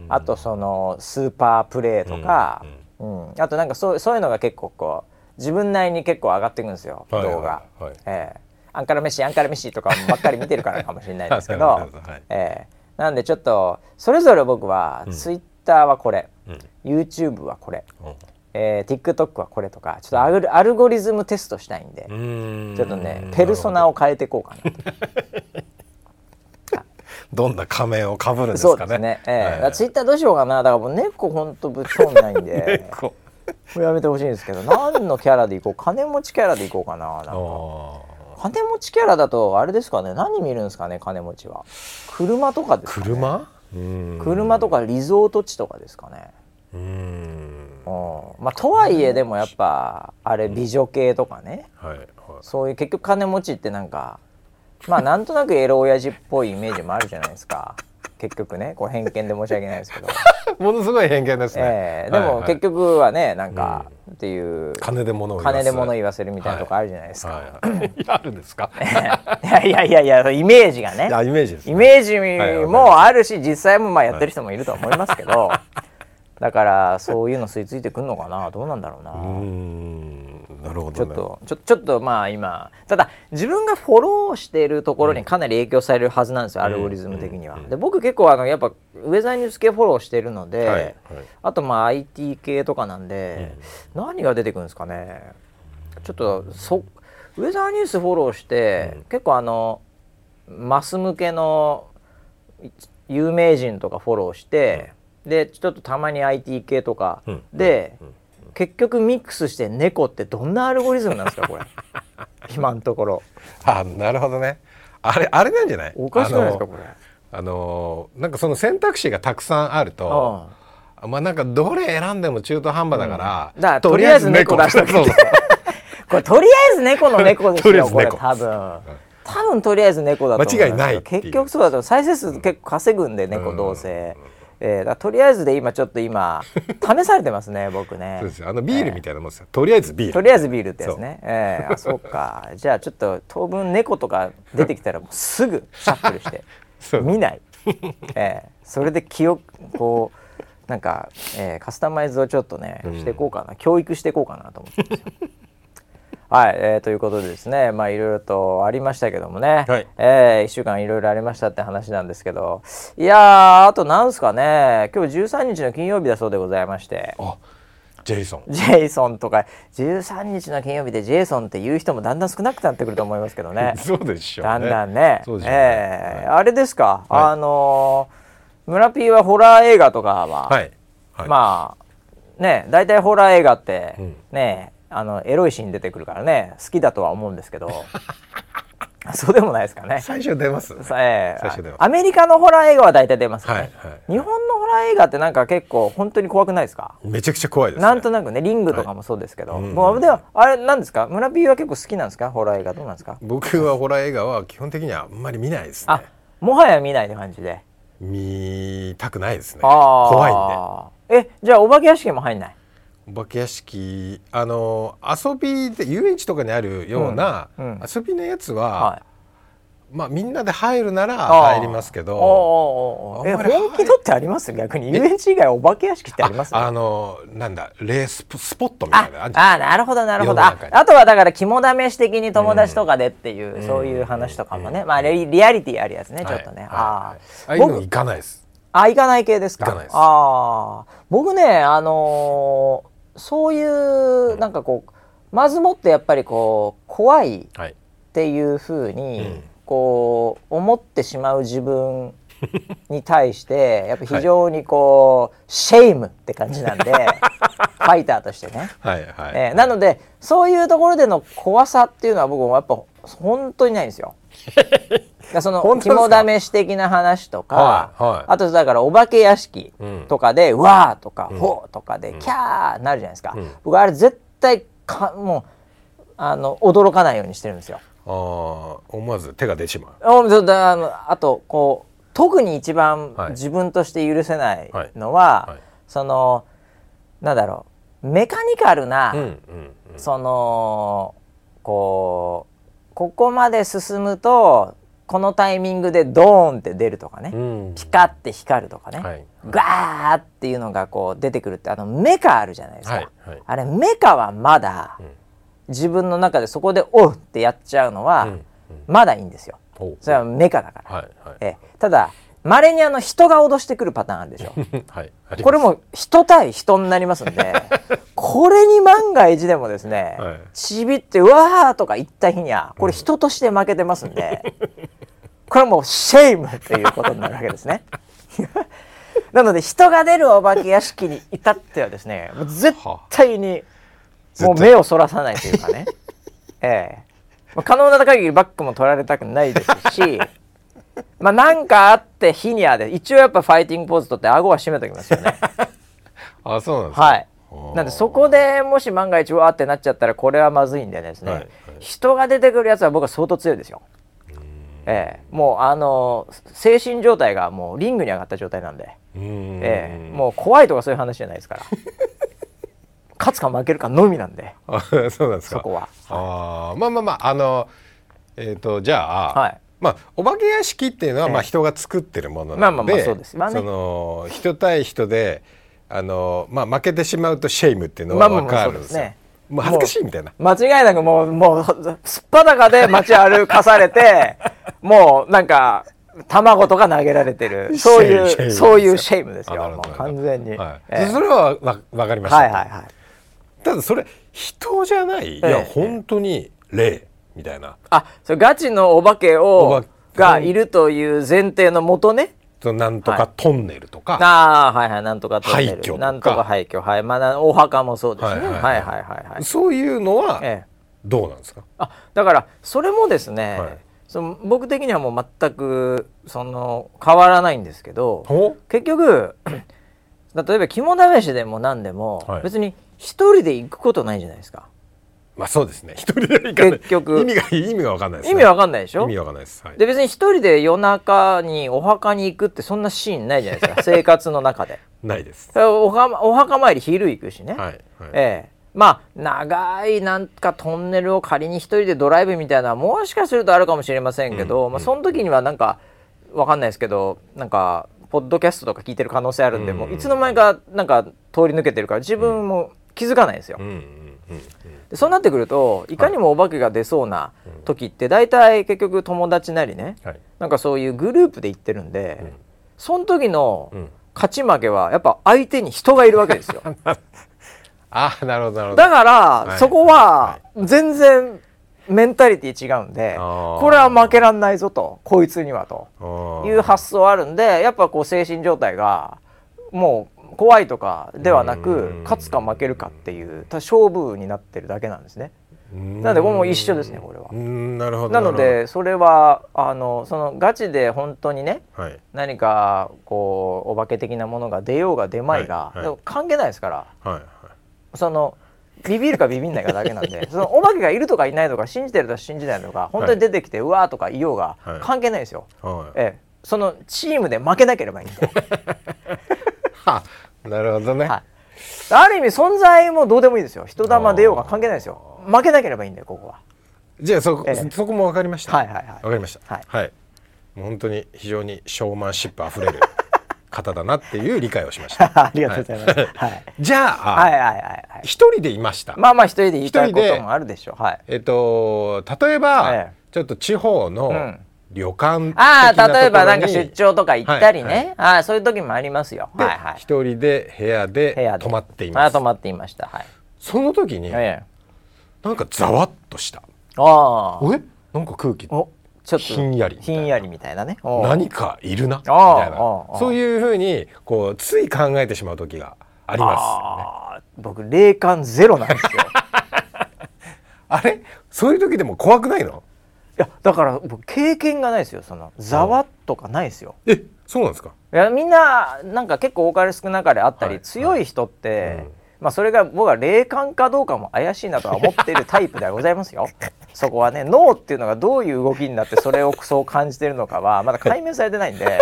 S1: あとそのスーパープレーとか、うん、うん、あとなんかそうそういうのが結構こう自分なりに結構上がっていくんですよ、はい、動画。はい、えーアンカラ飯アンカラ飯とかばっかり見てるからかもしれないですけど、[LAUGHS] はい、えーなんでちょっとそれぞれ僕は、ツイッターはこれ、うん、YouTube はこれ、うん、えー、TikTok はこれとかちょっとアルアルゴリズムテストしたいんでちょっとねペルソナを変えていこうかな。[LAUGHS]
S2: どんな仮面をかぶるんですかね。そうですね。
S1: えーはい、ツイッターどうしようかな。だからもう猫本当ぶっ飛んないんで。[LAUGHS] やめてほしいんですけど、何のキャラでいこう。金持ちキャラでいこうかな。なんか。金持ちキャラだとあれですかね。何見るんですかね。金持ちは。車とかですか、ね、
S2: 車？
S1: 車とかリゾート地とかですかねうんまあとはいえでもやっぱあれ美女系とかね、はいはい、そういう結局金持ちってなんかまあなんとなくエロ親父っぽいイメージもあるじゃないですか結局ねこう偏見で申し訳ないですけど [LAUGHS]
S2: ものすごい偏見ですね、
S1: えー、でも結局はねなんか、っていう
S2: 金で物
S1: を金で物言わせるみたいなとこあるじゃないですか、はいはい、[LAUGHS]
S2: あるんですか？[LAUGHS]
S1: いやいやいやいやイメージがね。
S2: イメージ
S1: ね、イメージもあるし実際もまあやってる人もいると思いますけど。だかだからそういうの吸い付いてくるのかな？どうなんだろうな
S2: なるほど、ね、
S1: ちょっとちょちょっとまあ今ただ自分がフォローしているところにかなり影響されるはずなんですよ、うん、アルゴリズム的には。で僕結構あのやっぱウェザーニュース系フォローしてるので、はいはい、あとまあ IT 系とかなんで、うん、何が出てくるんですかね。ちょっとそウェザーニュースフォローして、うん、結構あのマス向けの有名人とかフォローして、でちょっとたまに IT 系とかで、結局ミックスして猫ってどんなアルゴリズムなんですかこれ。[LAUGHS] 今のところ。
S2: あなるほどね。あれあれなんじゃない？
S1: おかしくないですかこれ。
S2: あのなんかその選択肢がたくさんあるとまあなんかどれ選んでも中途半端だから、
S1: うん、だからとりあえず猫出したくて。[LAUGHS] これとりあえず猫の猫ですよこれ多分。多分とりあえず猫だと
S2: 間違いない
S1: 結局そうだと再生数結構稼ぐんで猫どうせ、えー、だとりあえずで今ちょっと今 [LAUGHS] 試されてますね僕ね。
S2: そうですあのビールみたいなもんですよ、えー、とりあえずビール。
S1: とりあえずビールってやつね。えー、あそうか。[LAUGHS] じゃあちょっと当分猫とか出てきたらもうすぐシャッフルして。[LAUGHS] 見ない、えー、それで記憶こうなんか、えー、カスタマイズをちょっとね、していこうかな。教育していこうかなと思ってますよはい、えー、ということでですねまあいろいろとありましたけどもね、はい、えー、1週間いろいろありましたって話なんですけど。いやあとなんですかね。今日13日の金曜日だそうでございまして。
S2: ジェイソン。
S1: ジェイソンとか。13日の金曜日でジェイソンっていう人もだんだん少なくなってくると思いますけどね。[LAUGHS]
S2: そうでしょう、
S1: ね、だんだんね。そね、えー、あれですか、はい、あのー、村 P はホラー映画とかは、はい。はい、まあね大体ホラー映画って、うん、ねあのエロいシーン出てくるからね好きだとは思うんですけど。[LAUGHS] そうでもないですかね。
S2: 最初出ます、ね、
S1: え。ー、最初出ます。アメリカのホラー映画は大体出ますね、はいはい、日本のホラー映画ってなんか結構本当に怖くないですか？
S2: めちゃくちゃ怖いです、ね、
S1: なんとなくねリングとかもそうですけど、はい、もうではあれなんですか？村 P は結構好きなんですか？ホラー映画どうなんですか？
S2: 僕はホラー映画は基本的にはあんまり見ないですね。
S1: もはや見ないって感じで。
S2: 見たくないですね。怖い
S1: んで。えじゃあお化け屋敷も入んない？
S2: お化け屋敷あの遊びで遊園地とかにあるような、遊びのやつは、はい、まあみんなで入るなら入りますけど
S1: え本気のってあります？逆に。遊園地以外お化け屋敷ってあります？
S2: あのなんだレーススポットみたいな
S1: ああなるほどなるほど。ああとはだから肝試し的に友達とかでっていう、うん、そういう話とかもね、うん、まあリリアリティあるやつねちょっとね、はい、あ
S2: ああいうの行かないです。
S1: あ行かない系ですか？ああ僕ねあのーそういうなんかこうまずもってやっぱりこう怖いっていうふうにこう思ってしまう自分 [LAUGHS] に対してやっぱ非常にこう、シェイムって感じなんで [LAUGHS] ファイターとしてね。はいはいえー、なのでそういうところでの怖さっていうのは僕もやっぱ本当にないんですよ。[LAUGHS] その肝試し的な話とか、はいはい、あとだからお化け屋敷とかで「うん、わー」とか「ほ、う」とかで「キャー」なるじゃないですか、うん、僕あれ絶対かもうあの驚かないようにしてるんですよ。
S2: あ思わず手が出しまう。
S1: ああとこう特に一番自分として許せないのは、はい。はい、そのなんだろうメカニカルな、うんうんうん、そのこうここまで進むとこのタイミングでドーンって出るとかね、うん、ピカって光るとかね、はい、ガーっていうのがこう出てくるってあのメカあるじゃないですか、はいはい、あれメカはまだ、自分の中でそこで「おう!」ってやっちゃうのは、まだいいんですよ。それはメカだから。はいはい、えただまれにあの人が脅してくるパターンあるでしょ。[LAUGHS] はい、これも人対人になりますんで [LAUGHS] これに万が一でもですね、はい、ちびって「うわー!」とか言った日にはこれ人として負けてますんで、[LAUGHS] これはもうシェイムということになるわけですね。なので人が出るお化け屋敷に至ってはですねもう絶対にもう目をそらさないというかね、ええ可能な限りバックも取られたくないですしまあなんかあって日にはで一応やっぱファイティングポーズとって顎は締めときますよね。[LAUGHS]
S2: あそうなんです
S1: か。はい。なんでそこでもし万が一わってなっちゃったらこれはまずいんでですね、はいはい、人が出てくるやつは僕は相当強いですよ。ええ、もうあの精神状態がもうリングに上がった状態なんで、ええ、もう怖いとかそういう話じゃないですから。[LAUGHS] 勝つか負けるかのみなんで。
S2: そうなんですか。
S1: そこは。
S2: あまあまあまああのえっ、ー、とじゃあ、はい、まあ、お化け屋敷っていうのは、まあ、人が作ってるものなので、まあまあまあそうです、まあね、その人対人であのまあ負けてしまうとシェイムっていうのは分かるんですよ。まあ、ねもう恥ずかしいみたいな。
S1: 間違いなくもうもうすっぱだかで街歩かされて [LAUGHS] もうなんか卵とか投げられてる。そういうそういうシェイムですよ。完全に、
S2: はい。えー、それはわ分かりました、はいはいはい、ただそれ人じゃない、いや本当に霊みたいな。
S1: あそれガチのお化けをがいるという前提のもとね
S2: なんとかトンネルとか、はい、
S1: ああはいはいなんとかトンネル。なんとか廃墟。はい。まあお墓もそうですね。はいはいはい。はい
S2: そういうのはどうなんですか、
S1: あだからそれもですね、はい。その僕的にはもう全くその変わらないんですけど結局 [CLEARS THROAT] 例えば肝試しでも何でも、はい、別に一人で行くことないじゃないですか。
S2: まあそうですね。[LAUGHS] 一人で行かない。結局意味が意味がわかんないです、
S1: ね、意味わかんないでしょ？
S2: 意味わかんないです。
S1: はい、で別に一人で夜中にお墓に行くってそんなシーンないじゃないですか。[LAUGHS] 生活の中で。
S2: ないです。
S1: お墓お墓参り昼行くしね。はい。はい、ええまあ長いなんかトンネルを仮に一人でドライブみたいなもしかするとあるかもしれませんけど、うん、まあ、その時にはなんかわかんないですけどなんかポッドキャストとか聞いてる可能性あるんで、うん、もういつの間にかなんか通り抜けてるから自分も気づかないですよ。でそうなってくるといかにもお化けが出そうな時って大体結局友達なりね、はい、なんかそういうグループで行ってるんで、うん、その時の勝ち負けはやっぱ相手に人がいるわけですよ。[LAUGHS]
S2: あなるほどなるほど。
S1: だから、はい、そこは全然メンタリティ違うんでこれは負けらんないぞとこいつにはという発想あるんでやっぱこう精神状態がもう怖いとかではなく勝つか負けるかっていう勝負になってるだけなんですね。なのでこれも一緒ですねこれは。
S2: なるほど
S1: なのでそれはあのそのガチで本当にね、はい、何かこうお化け的なものが出ようが出まいが、はいはい、関係ないですから、はいそのビビるかビビんないかだけなんで [LAUGHS] そのお化けがいるとかいないとか信じてるとか信じないとか本当に出てきて、うわーとかいようが関係ないですよ、はい、ええ、そのチームで負けなければいいんで [LAUGHS]
S2: なるほどね、は
S1: い、ある意味存在もどうでもいいですよ。人玉出ようが関係ないですよ。負けなければいいんだよここは。
S2: じゃあそ,、ええ、そこも分かりました？
S1: はいはいはい。
S2: 分かりました、はい、はい、もう本当に非常にショーマンシップあふれる [LAUGHS] 方だなっていう理解をしました。[LAUGHS]
S1: ありがとうございます。はい。
S2: じゃあ、はいはいはいはい。一人でいました。
S1: まあまあ一人で言いたいこともあるでしょう。はい。
S2: えっと例えば、ちょっと地方の旅館
S1: ああ例えばなんか出張とか行ったりね、ああそういう時もありますよ。はいはい。
S2: 一人で部屋で泊まっています。
S1: 泊まっていました。はい。
S2: その時に、なんかざわっとした。ああ。え？なんか空気。おちょっとひんやり
S1: ひんやりみたいなね
S2: 何かいるな？みたいなそういうふうにこうつい考えてしまう時があります、
S1: ね、僕霊感ゼロなんですよ [LAUGHS]
S2: あれ？そういう時でも怖くないの？
S1: いやだから僕経験がないですよ。そのざわっとかないですよ、
S2: えそうなんですか？
S1: いやみんななんか結構多かれ少なかれあったり、はい、強い人って、はいうん。まあ、それが僕は霊感かどうかも怪しいなとは思っているタイプではございますよ。[LAUGHS] そこはね脳っていうのがどういう動きになってそれをそう感じてるのかはまだ解明されてないんで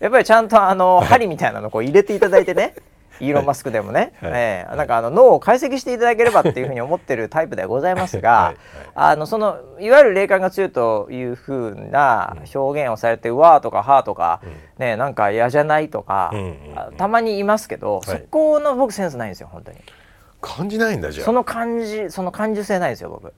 S1: やっぱりちゃんとあの針みたいなのこう入れていただいてねイーロン・マスクでもね、はい、えー、なんかあの脳を解析していただければっていうふうに思ってるタイプではございますが、[LAUGHS] はい、あのそのいわゆる霊感が強いというふうな表現をされて「うわ」とか「は」とか、うん、ねなんか嫌じゃないとか、うんうんうん、たまにいますけど、はい、そこの僕センスないんですよ本当に。
S2: 感じないんだじゃ
S1: その感じその感受性ないですよ僕。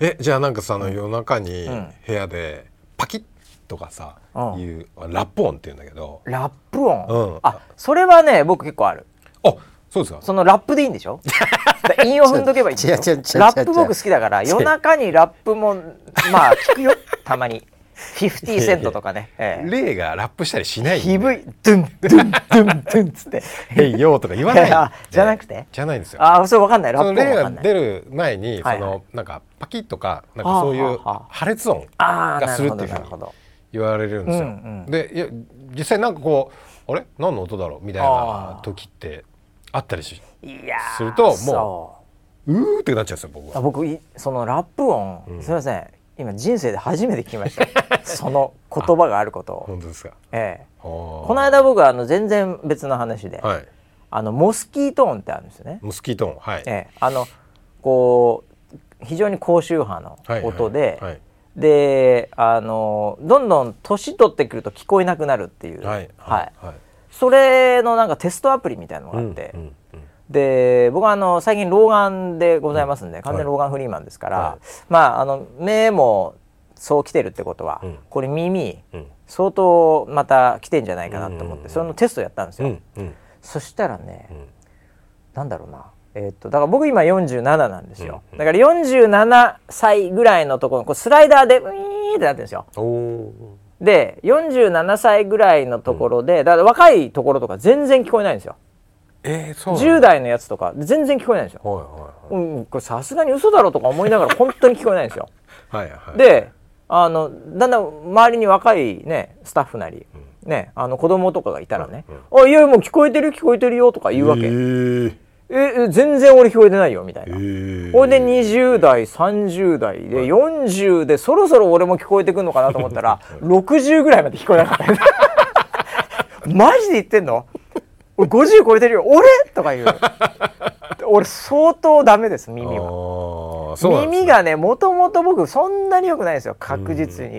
S2: えじゃあなんかさの夜中に部屋でパキッとかさ、うん、いうラップ音って言うんだけど。
S1: ラップ音、うん、あそれはね僕結構ある
S2: あそうですか。
S1: そのラップでいいんでしょ？韻を踏んどけばいいんでしょ？ラップ僕好きだから夜中にラップもまあ聞くよたまに。50セントとかね、
S2: ええ、レイがラップしたりしない
S1: ひぶいドゥンドゥンドゥンドゥンつって「[LAUGHS]
S2: へいよ」とか言わない
S1: じゃなくて？
S2: じゃないんですよ。
S1: あそれわかんない。
S2: ラップレイが出る前にそのなんかパキッとかなんかそういう破裂音がするっていうふうに言われるんですよ。でいや実際なんかこうあれ？何の音だろう？みたいな時ってあったりしするともうう。ーってなっちゃうんですよ僕は。
S1: 僕そのラップ音、すみません。今人生で初めて聞きました。[LAUGHS] その言葉があることを。
S2: 本当ですか、
S1: ええ、この間僕はあの全然別の話で、はい、あのモスキート音ってあるんですよね。
S2: モスキート音はい、
S1: ええ、あのこう非常に高周波の音で、はいはい。はい、であのどんどん年取ってくると聞こえなくなるっていう、はいはい、はい、それのなんかテストアプリみたいなのがあって、うんうんうん、で僕はあの最近老眼でございますんで、完全老眼フリーマンですから、はい、まああの目もそう来てるってことは、これ耳、相当また来てんじゃないかなと思って、そのテストやったんですよ、そしたらね、うなん。だろうなえー、っとだから僕今47なんですよ、だから47歳ぐらいのところこうスライダーでウィーンってなってるんですよ。で47歳ぐらいのところで、だから若いところとか全然聞こえないんですよ。
S2: えー、そう
S1: 10代のやつとか全然聞こえないんですよ、これさすがに嘘だろうとか思いながら本当に聞こえないんですよ。[LAUGHS] はい、はい、であのだんだん周りに若いねスタッフなり、うん、ねあの子供とかがいたらね「うん、あいやもう聞こえてる聞こえてるよ」とか言うわけ。えーえ全然俺聞こえてないよみたいな、えー、これで20代30代で40でそろそろ俺も聞こえてくるのかなと思ったら [LAUGHS] 60ぐらいまで聞こえなかった。[LAUGHS] マジで言ってんの？俺50超えてるよ。俺？とか言う。俺相当ダメです耳は。耳がねもともと僕そんなに良くないですよ。確実に。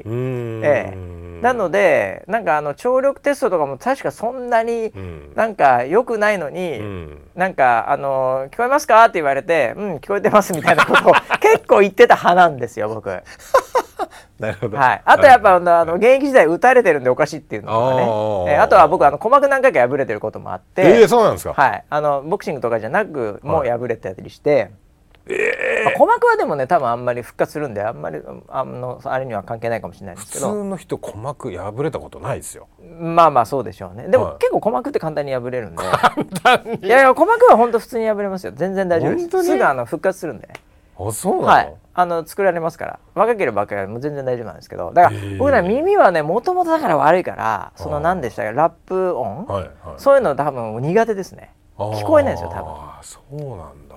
S1: ええなのでなんかあの聴力テストとかも確かそんなになんか良くないのに、うん、なんかあの「聞こえますか?」って言われて「うん聞こえてます」みたいなことを [LAUGHS] 結構言ってた派なんですよ僕。[LAUGHS]
S2: なるほど。
S1: はい。あとやっぱ、はい、あの現役時代打たれてるんでおかしいっていうのがね。あ,、えー、あとは僕あの鼓膜何回か破れてることもあって。
S2: ええー、そうなんですか。
S1: はい。あのボクシングとかじゃなくも破れたりして。えー。まあ、鼓膜はでもね多分あんまり復活するんであんまりあのあれには関係ないかもしれないですけど。
S2: 普通の人鼓膜破れたことないですよ。
S1: まあまあそうでしょうね。でも、はい、結構鼓膜って簡単に破れるんで。いやいや鼓膜は本当普通に破れますよ。全然大丈夫です。すぐあの復活するんで
S2: あそう
S1: はい。あの作られますから。若ければ若ければもう全然大丈夫なんですけど。だから僕ら耳はねもともとだから悪いからその何でしたかラップ音、はいはい、そういうの多分苦手ですね。聞こえないですよ多分。
S2: そうなんだ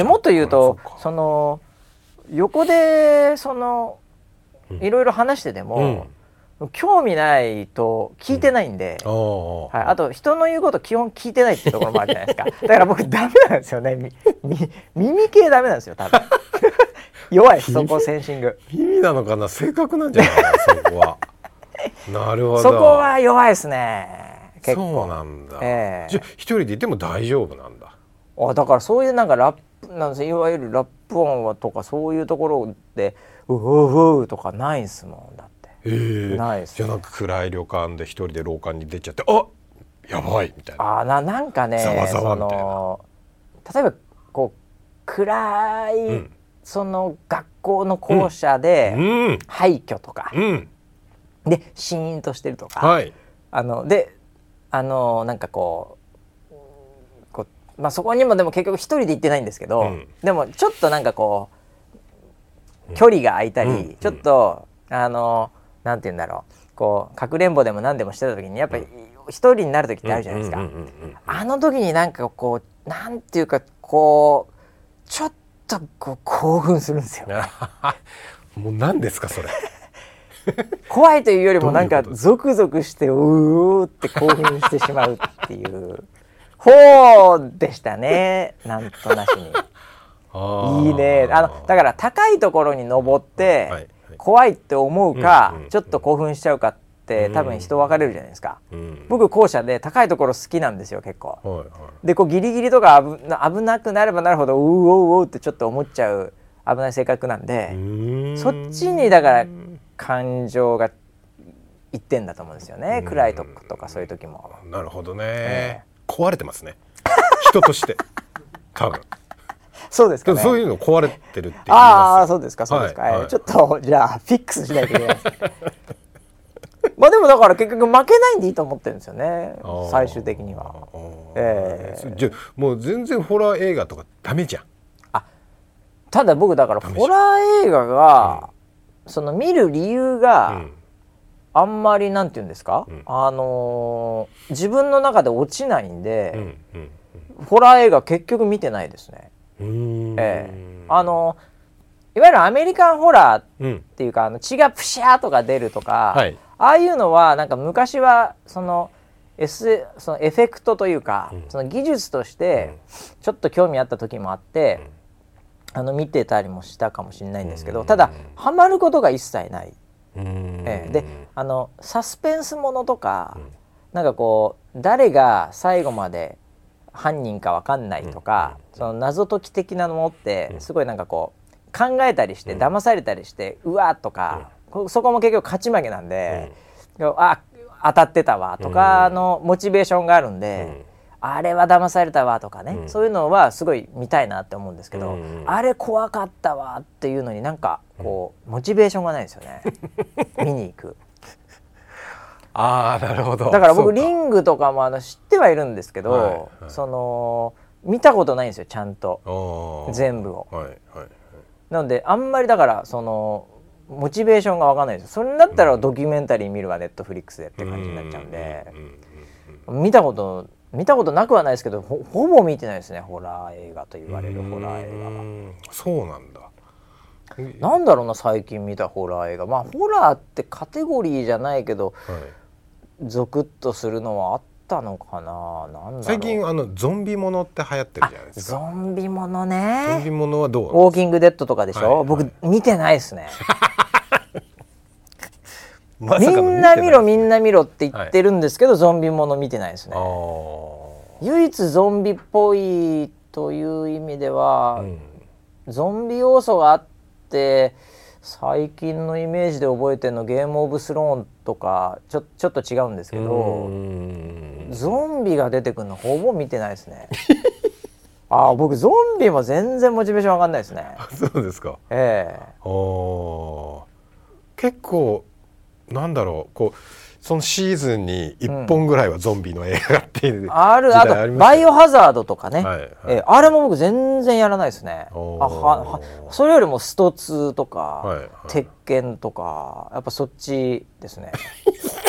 S1: でもっと言うとその横でそのいろいろ話してても、うん、興味ないと聞いてないんで、うん、はい、あと人の言うこと基本聞いてないっていうところもあるじゃないですか。[LAUGHS] だから僕ダメなんですよね。耳系ダメなんですよ多分。[LAUGHS] 弱いそこセンシング。
S2: 耳なのかな？性格なんじゃない？そこは。[LAUGHS] なるほど。
S1: そこは弱いですね。
S2: 結構。そうなんだ、えー、じゃ一人でいても大丈夫なんだ。
S1: あだからそういうなんかラップなんですいわゆるラップ音とかそういうところで「ううう」とかないんすもんだって。
S2: え。ー、ないす、ね、じゃあなんか暗い旅館で一人で廊下に出ちゃって「あやばい」みたいな。
S1: あななんかねざわざわみたいな。例えばこう暗い、うん、その学校の校舎で、うん、廃墟とか、うん、でシーンとしてるとか、はい、あのであのなんかこうまあ、そこにもでも結局一人で行ってないんですけど、うん、でもちょっとなんかこう距離が空いたり、うん、ちょっとあのなんて言うんだろうこうかくれんぼでも何でもしてた時にやっぱり一人になる時ってあるじゃないですか。あの時になんかこうなんていうかこうちょっとこう興奮するんですよ。[LAUGHS]
S2: もう何ですかそれ。[LAUGHS]
S1: 怖いというよりもなんか？ゾクゾクしてうーって興奮してしまうっていう。ほうでしたね。[LAUGHS] なんとなしに。いいね。あのだから高いところに登って怖いって思うか、ちょっと興奮しちゃうかって多分人分かれるじゃないですか、うん、僕校舎で高いところ好きなんですよ結構、はいはい、でこうギリギリとか危危なくなればなるほどうおうおうってちょっと思っちゃう危ない性格なんでそっちにだから感情がいってんだと思うんですよね。暗いとことかそういう時も。
S2: なるほどね、えー壊れてますね。[LAUGHS] 人として。多分。
S1: そうですか、ね、
S2: そういうの壊れてるって
S1: ああそうですかそうですか、はい。はい、ちょっとじゃあフィックスしないといけない。[LAUGHS] まあでもだから結局負けないんでいいと思ってるんですよね。最終的には、
S2: えー、じゃもう全然ホラー映画とかダメじゃん。あ
S1: ただ僕だからホラー映画が、うん、その見る理由が、うんあんまりなんて言うんですか、うん、あのー、自分の中で落ちないんで、うんうんうん、ホラー映画結局見てないですね。ええ。あのいわゆるアメリカンホラーっていうか、あの血がプシャーとか出るとか、はい、ああいうのはなんか昔はその S そのエフェクトというか、うん、その技術としてちょっと興味あった時もあって、うん、あの見てたりもしたかもしれないんですけど、ただハマることが一切ない。えー、であのサスペンスものとか、なんかこう誰が最後まで犯人か分かんないとか、うん、その謎解き的なものってすごいなんかこう考えたりして騙されたりして、うわとか、そこも結局勝ち負けなんで、あ当たってたわとかのモチベーションがあるんで、あれは騙されたわとかね、そういうのはすごい見たいなって思うんですけど、あれ怖かったわっていうのになんかこう、モチベーションがないですよね。[LAUGHS] 見に行く。
S2: あなるほど。
S1: だから僕リングとかもあの知ってはいるんですけど、はいはい、その見たことないんですよちゃんと。全部を。はいはいはい、なのであんまりだからそのモチベーションが分かんないですそれだったらドキュメンタリー見るわネットフリックスでって感じになっちゃうんで。見たこと見たことなくはないですけどほほぼ見てないですねホラー映画と言われるホラー映画は。
S2: そうなんだ
S1: なんだろうな最近見たホラー映画。まあホラーってカテゴリーじゃないけど、はい、ゾクッとするのはあったのかな。なん
S2: 最近あのゾンビものって流行ってるじゃないです
S1: か。ゾンビものね。
S2: ゾンビものはどう
S1: ウォーキングデッドとかでしょ、はい、僕 [LAUGHS] 見てないですね。ま、みんな見ろみんな見ろって言ってるんですけど、はい、ゾンビもの見てないですね。唯一ゾンビっぽいという意味では、うん、ゾンビ要素があって最近のイメージで覚えてるのゲームオブスローンとかちょちょっと違うんですけどゾンビが出てくるのほぼ見てないですね。[LAUGHS] あ僕ゾンビも全然モチベーション上がんないですね。
S2: そうですか。
S1: ええ。
S2: 結構なんだろうこうそのシーズンに1本ぐらいはゾンビの映画っていう、
S1: うん、あるあとバイオハザードとかね、はいはい、えあれも僕全然やらないですね。あはそれよりもスト2とか、はいはい、鉄拳とかやっぱそっちですね。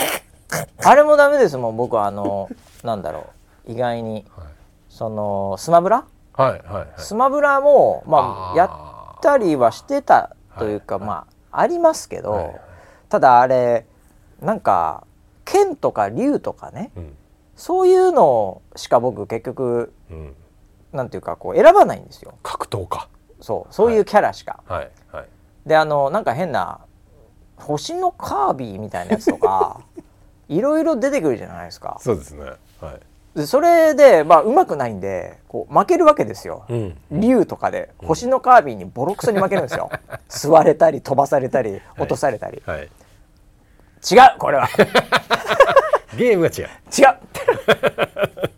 S1: [LAUGHS] あれもダメですもん僕はあのなんだろう。意外に、はい、そのスマブラ、
S2: はいはいはい、
S1: スマブラもまあやったりはしてたというか、まあありますけど、はいはい。ただあれなんか剣とか竜とかね、うん、そういうのしか僕結局、うん、なんていうかこう選ばないんですよ。
S2: 格闘家。
S1: そうそういうキャラしか、
S2: はい。はい、
S1: であのなんか変な星のカービィみたいなやつとか [LAUGHS] いろいろ出てくるじゃないですか。
S2: そうですね。はい。
S1: でそれでまあうまくないんでこう負けるわけですよ、うん、竜とかで。星のカービィにボロクソに負けるんですよ、[LAUGHS] 吸われたり飛ばされたり落とされたり、はいはい、違うこれは。[LAUGHS]
S2: ゲームが違う。
S1: 違う。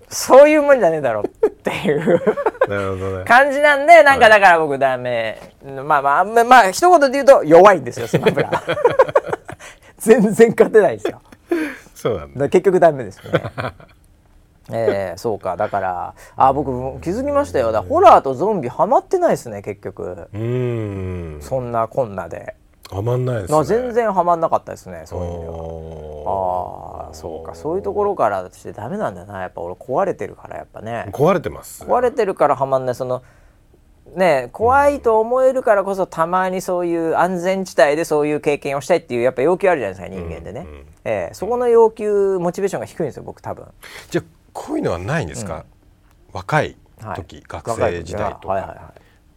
S1: そういうもんじゃねえだろっていう。感じなんでなんかだから僕ダメ、はい、まあまあまあ一言で言うと弱いんですよスマブラ。[LAUGHS] 全然勝てないですよ。
S2: そうなんだ。
S1: 結局ダメですね。えー、そうか。だからあ僕気づきましたよ。だホラーとゾンビハマってないですね結局。うん。そんなこんなで
S2: はまんないですね。
S1: 全然はまんなかったですねそういう意味では。ああそうかそういうところからしてダメなんだな。やっぱ俺壊れてるからやっぱね。
S2: 壊れてます、
S1: 壊れてるからはまんない。そのね怖いと思えるからこそたまにそういう安全地帯でそういう経験をしたいっていうやっぱ欲求あるじゃないですか人間でね、うんうん、えー、そこの欲求モチベーションが低いんですよ僕多分。
S2: じゃあこういうのはないんですか、うん、若い時、はい、学生時代とか、はいはいはい、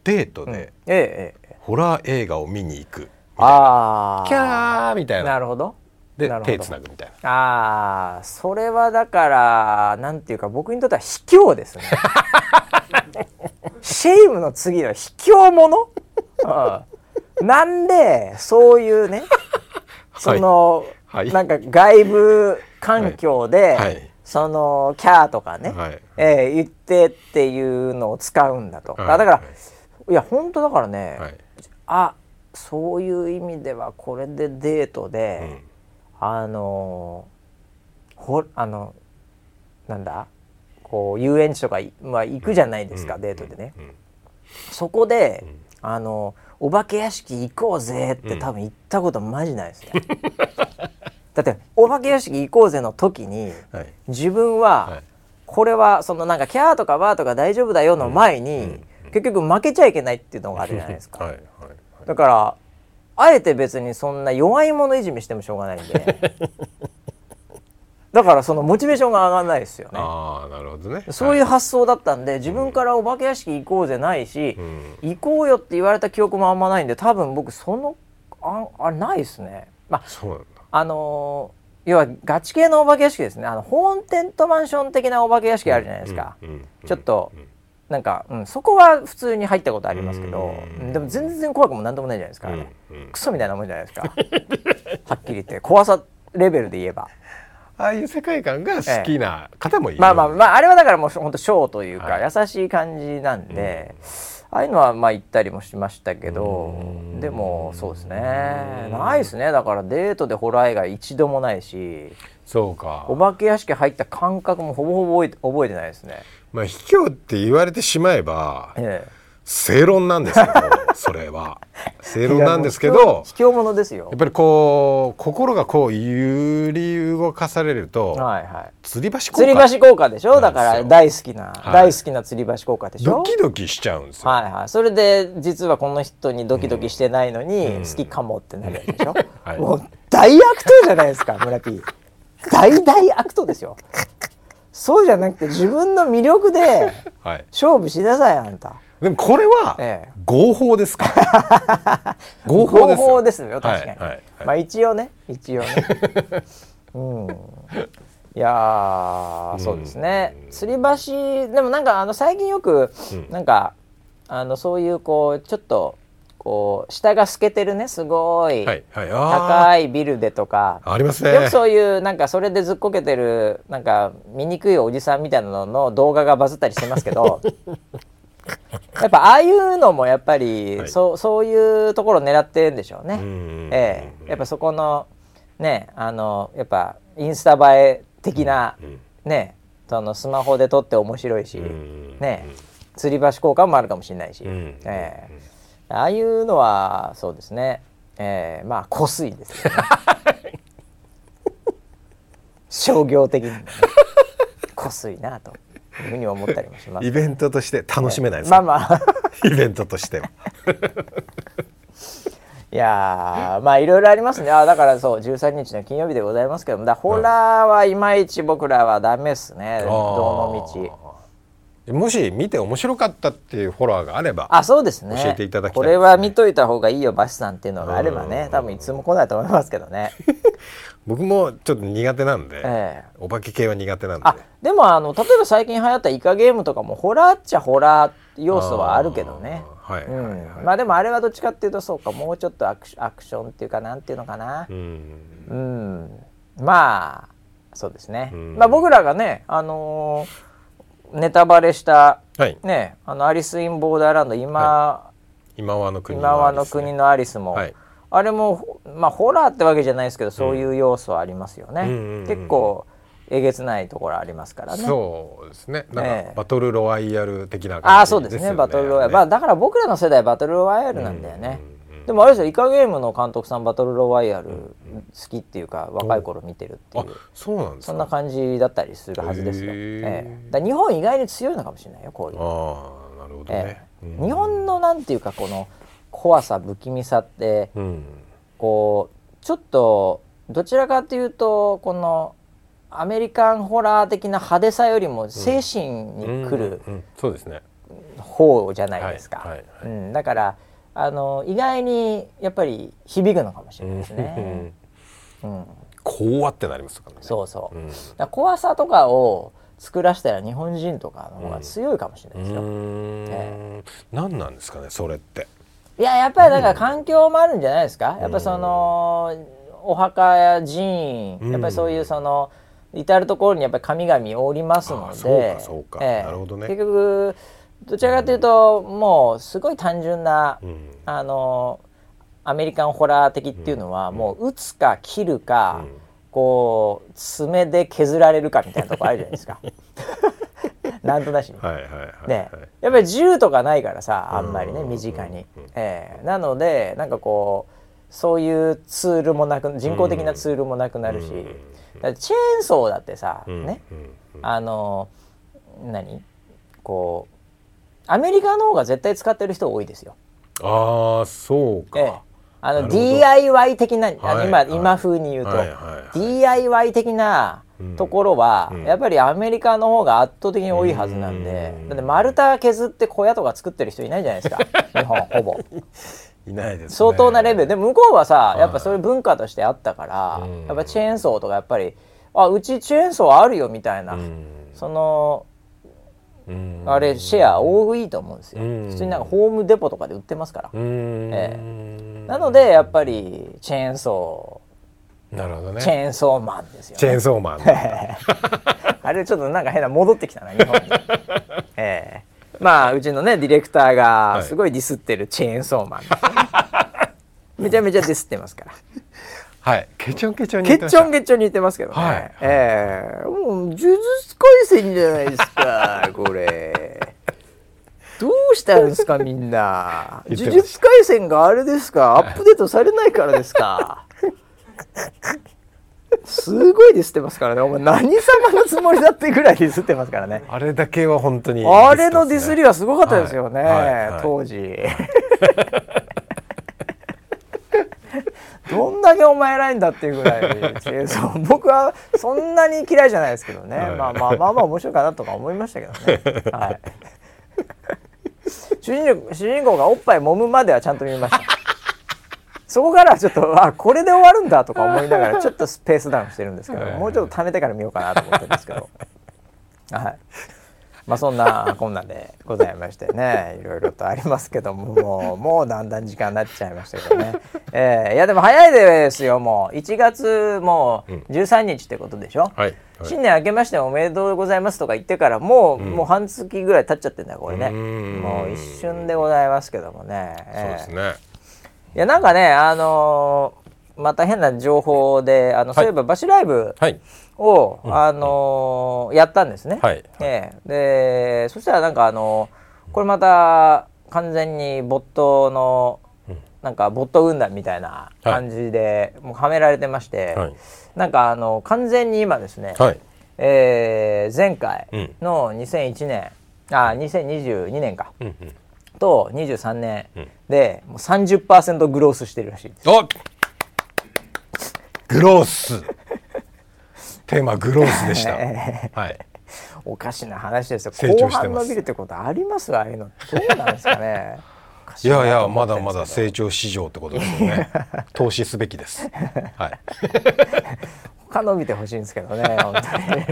S2: デートで、うん、ええええ、ホラー映画を見に行くああキャーみたいな。
S1: なるほど。
S2: で手つなぐみたい
S1: な。ああそれはだからなんていうか僕にとっては卑怯ですね。[LAUGHS] シェイムの次は卑怯者、うん、なんでそういうね [LAUGHS] その、はい、なんか外部環境で、はい。はい、そのキャーとかね、はい、えー、言ってっていうのを使うんだと、はい、だから、い、や本当だからね、はい、あそういう意味ではこれでデートで、うん、あのほあのなんだこう遊園地とか、まあ、行くじゃないですか、うん、デートでね。そこで、あのお化け屋敷行こうぜって多分行ったことマジないですね。[LAUGHS] だってお化け屋敷行こうぜの時に、はい、自分は、はい、これはそのなんかキャーとかバーとか大丈夫だよの前に、結局負けちゃいけないっていうのがあるじゃないですか。はいだからあえて別にそんな弱い者いじめしてもしょうがないんで [LAUGHS] だからそのモチベーションが上がらないですよね。
S2: ああなるほどね。
S1: そういう発想だったんで、はい、自分からお化け屋敷行こうぜないし、うん、行こうよって言われた記憶もあんまないんで多分僕そのああれないですね。まああの要はガチ系のお化け屋敷ですね。あのホーンテントマンション的なお化け屋敷あるじゃないですか、ちょっと、なんか、うん、そこは普通に入ったことありますけど、でも全然怖くもなんともないじゃないですか、ねクソみたいなもんじゃないですか。はっきり言って。怖さレベルで言えば。
S2: ああいう世界観が好きな方もいる、
S1: ええ、まあまあまああれはだからもう本当ショーというか、優しい感じなんで、ああいうのはまあ行ったりもしましたけどでもそうですね。ないですね。だからデートでホラー映画一度もないし
S2: そうか。
S1: お化け屋敷入った感覚もほぼほぼ覚え覚えてないですね
S2: まあ卑怯って言われてしまえば、ええ、正論なんですけど [LAUGHS] それは。正論なんですけど
S1: 卑怯者ですよ。
S2: やっぱりこう心がこう揺り動かされると、はいはい、吊り橋効
S1: 果。吊り橋効果でしょ？だから大好きな、はい、大好きな吊り橋効果でしょ？
S2: ドキドキしちゃうんですよ。
S1: はいはい。それで実はこの人にドキドキしてないのに、好きかもってなるでしょ、[LAUGHS] はい、もう大悪党じゃないですか村 P 大大悪党ですよそうじゃなくて自分の魅力で [LAUGHS] 勝負しなさいあんた。
S2: でもこれは合法ですか？[LAUGHS]
S1: 合法ですよ。ですよ確かに。はいはいはい、まあ一応ね一応ね。[LAUGHS] うん。いやそうですね。吊り橋でもなんかあの最近よく、なんかあのそういうこうちょっとこう下が透けてるねすごい。高いビルでとか、
S2: ありますね。
S1: よくそういうなんかそれでずっこけてるなんか醜いおじさんみたいなのの動画がバズったりしてますけど。[LAUGHS] やっぱああいうのもやっぱり、はい、そそういうところを狙ってるんでしょうね。ええ、やっぱそこのねあのやっぱインスタ映え的な、ねそのスマホで撮って面白いし、ね吊り橋効果もあるかもしれないし、ええああいうのはそうですね、えー、まあ濃水ですよね。[LAUGHS] 商業的にもね。濃水なというふうに思ったりもします、
S2: イベントとして楽しめないです
S1: か、えー、まあまあ。[LAUGHS]
S2: イベントとしては。[LAUGHS]
S1: いやまあいろいろありますね。あだからそう13日の金曜日でございますけども。だホラーはいまいち僕らはダメっすね、どの道
S2: もし見て面白かったっていうフォロワーがあれば
S1: あそうですね。
S2: 教えていただきた
S1: い、ね、これは見といた方がいいよバシさんっていうのがあればね。多分いつも来ないと思いますけどね。[LAUGHS]
S2: 僕もちょっと苦手なんで、ええ、お化け系は苦手なんで。
S1: あでもあの例えば最近流行ったイカゲームとかもホラーっちゃホラー要素はあるけどね。はい、うん、まあでもあれはどっちかっていうとそうかもうちょっとアクションっていうかなんていうのかな。うん、うん、まあそうですね、まあ僕らがねあのーネタバレした、はい、ねあのアリス・イン・ボーダーランド今、は
S2: い、今和の国
S1: の、和の国のアリスも、はい、あれもまあホラーってわけじゃないですけどそういう要素ありますよね、うん、結構えげつないところありますからね。
S2: そうですね。なんかバトルロワイヤル的な感
S1: じ、ね、あそうですね。バトルロワイヤル、まあだから僕らの世代バトルロワイヤルなんだよね、うんでもあれですよイカゲームの監督さんバトルロワイヤル好きっていうか、若い頃見てるっていう。
S2: そうなん
S1: そんな感じだったりするはずですよ、ええ、だ日本意外に強いのかもしれないよこういう
S2: あなるほどね、
S1: ええ、日本のなんていうかこの怖さ不気味さって、うん、こうちょっとどちらかというとこのアメリカンホラー的な派手さよりも精神にくる、
S2: そうですね。
S1: 方じゃないですか、うん、だからあの意外にやっぱり響くのかもしれないですね。
S2: うん、怖ってなりますからね。
S1: そうそう。うん、怖さとかを作らせたら日本人とかの方が強いかもしれないですよ。うん、
S2: えー、何なんですかねそれって。
S1: いややっぱりだから環境もあるんじゃないですか？やっぱそのお墓や寺院やっぱりそういうその至る所にやっぱり神々おりますので。そうか
S2: そうか。えー、なるほどね。
S1: 結局どちらかというともうすごい単純な、うん、あのアメリカンホラー的っていうのは、うん、もう打つか切るか、うん、こう爪で削られるかみたいなとこあるじゃないですか。[LAUGHS] なんとなしに、はいはいはい、ね、やっぱり銃とかないからさあんまりね身近に、えー、なのでなんかこうそういうツールもなく人工的なツールもなくなるし、チェーンソーだってさ、ね、あの何？こうアメリカの方が絶対使ってる人多いですよ。
S2: ああそうか。ええ、
S1: あの DIY 的な、はい、今、はい、今風に言うと、はいはい、DIY 的なところは、うん、やっぱりアメリカの方が圧倒的に多いはずなんで、だって丸太削って小屋とか作ってる人いないじゃないですか。[LAUGHS] 日本ほぼ。
S2: いないです、ね、
S1: 相当なレベル。で向こうはさ、やっぱそういう文化としてあったから、やっぱチェーンソーとかやっぱりあうちチェーンソーあるよみたいな、そのあれシェア多いと思うんですよ。普通になんかホームデポとかで売ってますから、ええ、なのでやっぱりチェーンソ
S2: ー。なるほどね。
S1: チェーンソーマンですよ、ね、
S2: チェーンソーマン。[LAUGHS]
S1: あれちょっとなんか変な戻ってきたな日本に。[LAUGHS] ええ。まあうちのねディレクターがすごいディスってるチェーンソーマン、ね、[LAUGHS] めちゃめちゃディスってますから
S2: はい。ケチョンケチョン
S1: にケチョンケチョンに似てますけどね、はい、ええ。ー、もう呪術廻戦じゃないですか [LAUGHS] これ。どうしたんですかみんな。呪術廻戦があれですかアップデートされないからですか。すごいディスってますからね。お前何様のつもりだってぐらいディスってますからね。
S2: あれだけは本当に、
S1: ね、あれのディスりはすごかったですよね、はいはいはい、当時どんだけお前偉いんだっていうぐらい僕はそんなに嫌いじゃないですけどね、はい、まあまあまあまあ面白いかなとか思いましたけどね。はい、主人主人公がおっぱい揉むまではちゃんと見ました。そこからちょっとあこれで終わるんだとか思いながらちょっとスペースダウンしてるんですけど、もうちょっと貯めてから見ようかなと思ってるんですけど。はい。まあそんなこんなんでございましてね [LAUGHS] いろいろとありますけどももうもうだんだん時間になっちゃいましたけどね、えー、いやでも早いですよもう。1月もう13日ってことでしょ、うんはいはい、新年明けましておめでとうございますとか言ってからもう、うん、もう半月ぐらい経っちゃってんだよこれね。もう一瞬でございますけどもね、
S2: えー、そうですね。
S1: いやなんかねあのー、また変な情報であの、そういえばバシライブ、はいを、うん、あのー、やったんですね。はい、えー、でそしたらなんかあのー、これまた完全にボットのなんかボット軍団みたいな感じで、もうはめられてまして、はい、なんかあの完全に今ですね、はい、えー、前回の2001年、うん、あ2022年か、うんうん、と23年で、もう30%グロースしてるらしいです。
S2: グローステーマグロースでした。[LAUGHS] はい。
S1: おかしな話ですよ。後半伸びるってことあります？ああいうの。どうなんですかね？[LAUGHS]
S2: いやいやまだまだ成長市場ってことですよね。[LAUGHS] 投資すべきです。はい。
S1: 他伸びてほしいんですけどね本当に。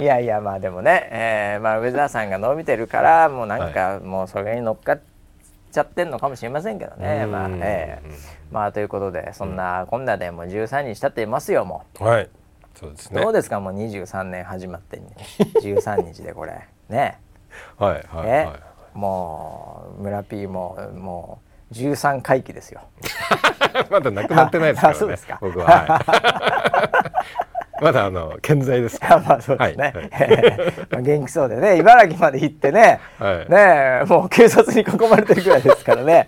S1: いやいやまあでもね、えー、まあウェザーさんが伸びてるからもうなんかもうそれに乗っかっちゃってんのかもしれませんけどね。まあえーまあということでそんなこんなでもう13日経っていますよも
S2: う。はいそうですね。
S1: どうですかもう23年始まって13 [LAUGHS] 日でこれね。
S2: はいはい、はい、
S1: もう村 P ももう13回忌ですよ。[LAUGHS]
S2: まだなくなってないですからね。[LAUGHS] 僕は。はいまだあの健在です [LAUGHS] か
S1: まあそうですね。はい、[LAUGHS] 元気そうでね、茨城まで行ってね、はい、ねもう警察に囲まれてるぐらいですからね。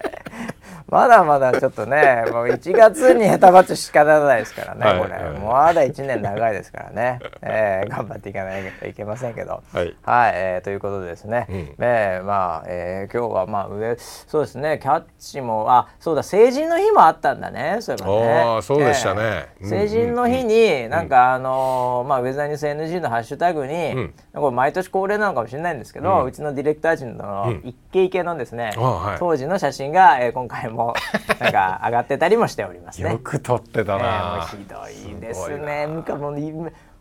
S1: まだまだちょっとね [LAUGHS] もう1月に下手ばつしかならないですからね、はい、これ、まだ1年長いですからね、[LAUGHS] えー、頑張っていかないといけませんけど。はい、はい、えー、ということでですね、うん、えー、まあ、えー、今日はまあ上そうですねキャッチもあそうだ成人の日もあったんだねそういえばね。
S2: あそうでしたね、
S1: えー、成人の日になんか、あのー、まあウェザーニュース NG のハッシュタグに、うん、これ毎年恒例なのかもしれないんですけど、うん、うちのディレクター陣のイケイケのですね、当時の写真が、えー、今回ももなんか上がってたりもしておりますね。
S2: よく撮ってたな、
S1: えー、ひどいですね。むかも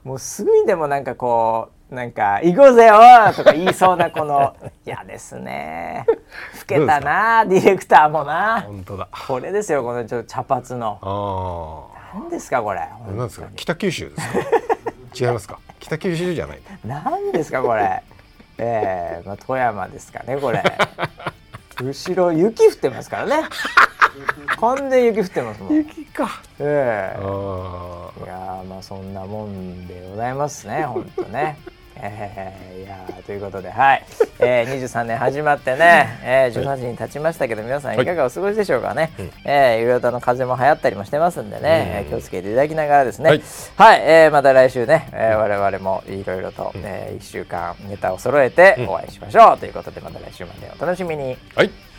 S1: もうすぐにでもなんかこうなんか「行こうぜよ!」とか言いそうなこの [LAUGHS] 嫌ですね。老けたなディレクターもな。
S2: 本当だ。
S1: これですよこのちょっと茶髪の。何ですかこれ？
S2: 何ですか？北九州ですか？[LAUGHS] 違いますか？北九州じゃない
S1: 何ですかこれ？ええー、まあ、富山ですかねこれ [LAUGHS] 後ろ雪降ってますからね。[LAUGHS] 完全雪降ってますもん。
S2: 雪か。
S1: ええ。ー、いやまあそんなもんでございますね本当ねえー、いやということで、はい。えー、23年始まってね、えー、18時に経ちましたけど皆さんい。かがお過ごしでしょうかね、はいえー、いろいろとの風も流行ったりもしてますんでね、うん、気をつけていただきながらですね。はい、はい、えー、また来週ね、えー、我々もいろいろと、うん、えー、1週間ネタを揃えてお会いしましょう、うん、ということでまた来週までお楽しみに。
S2: はい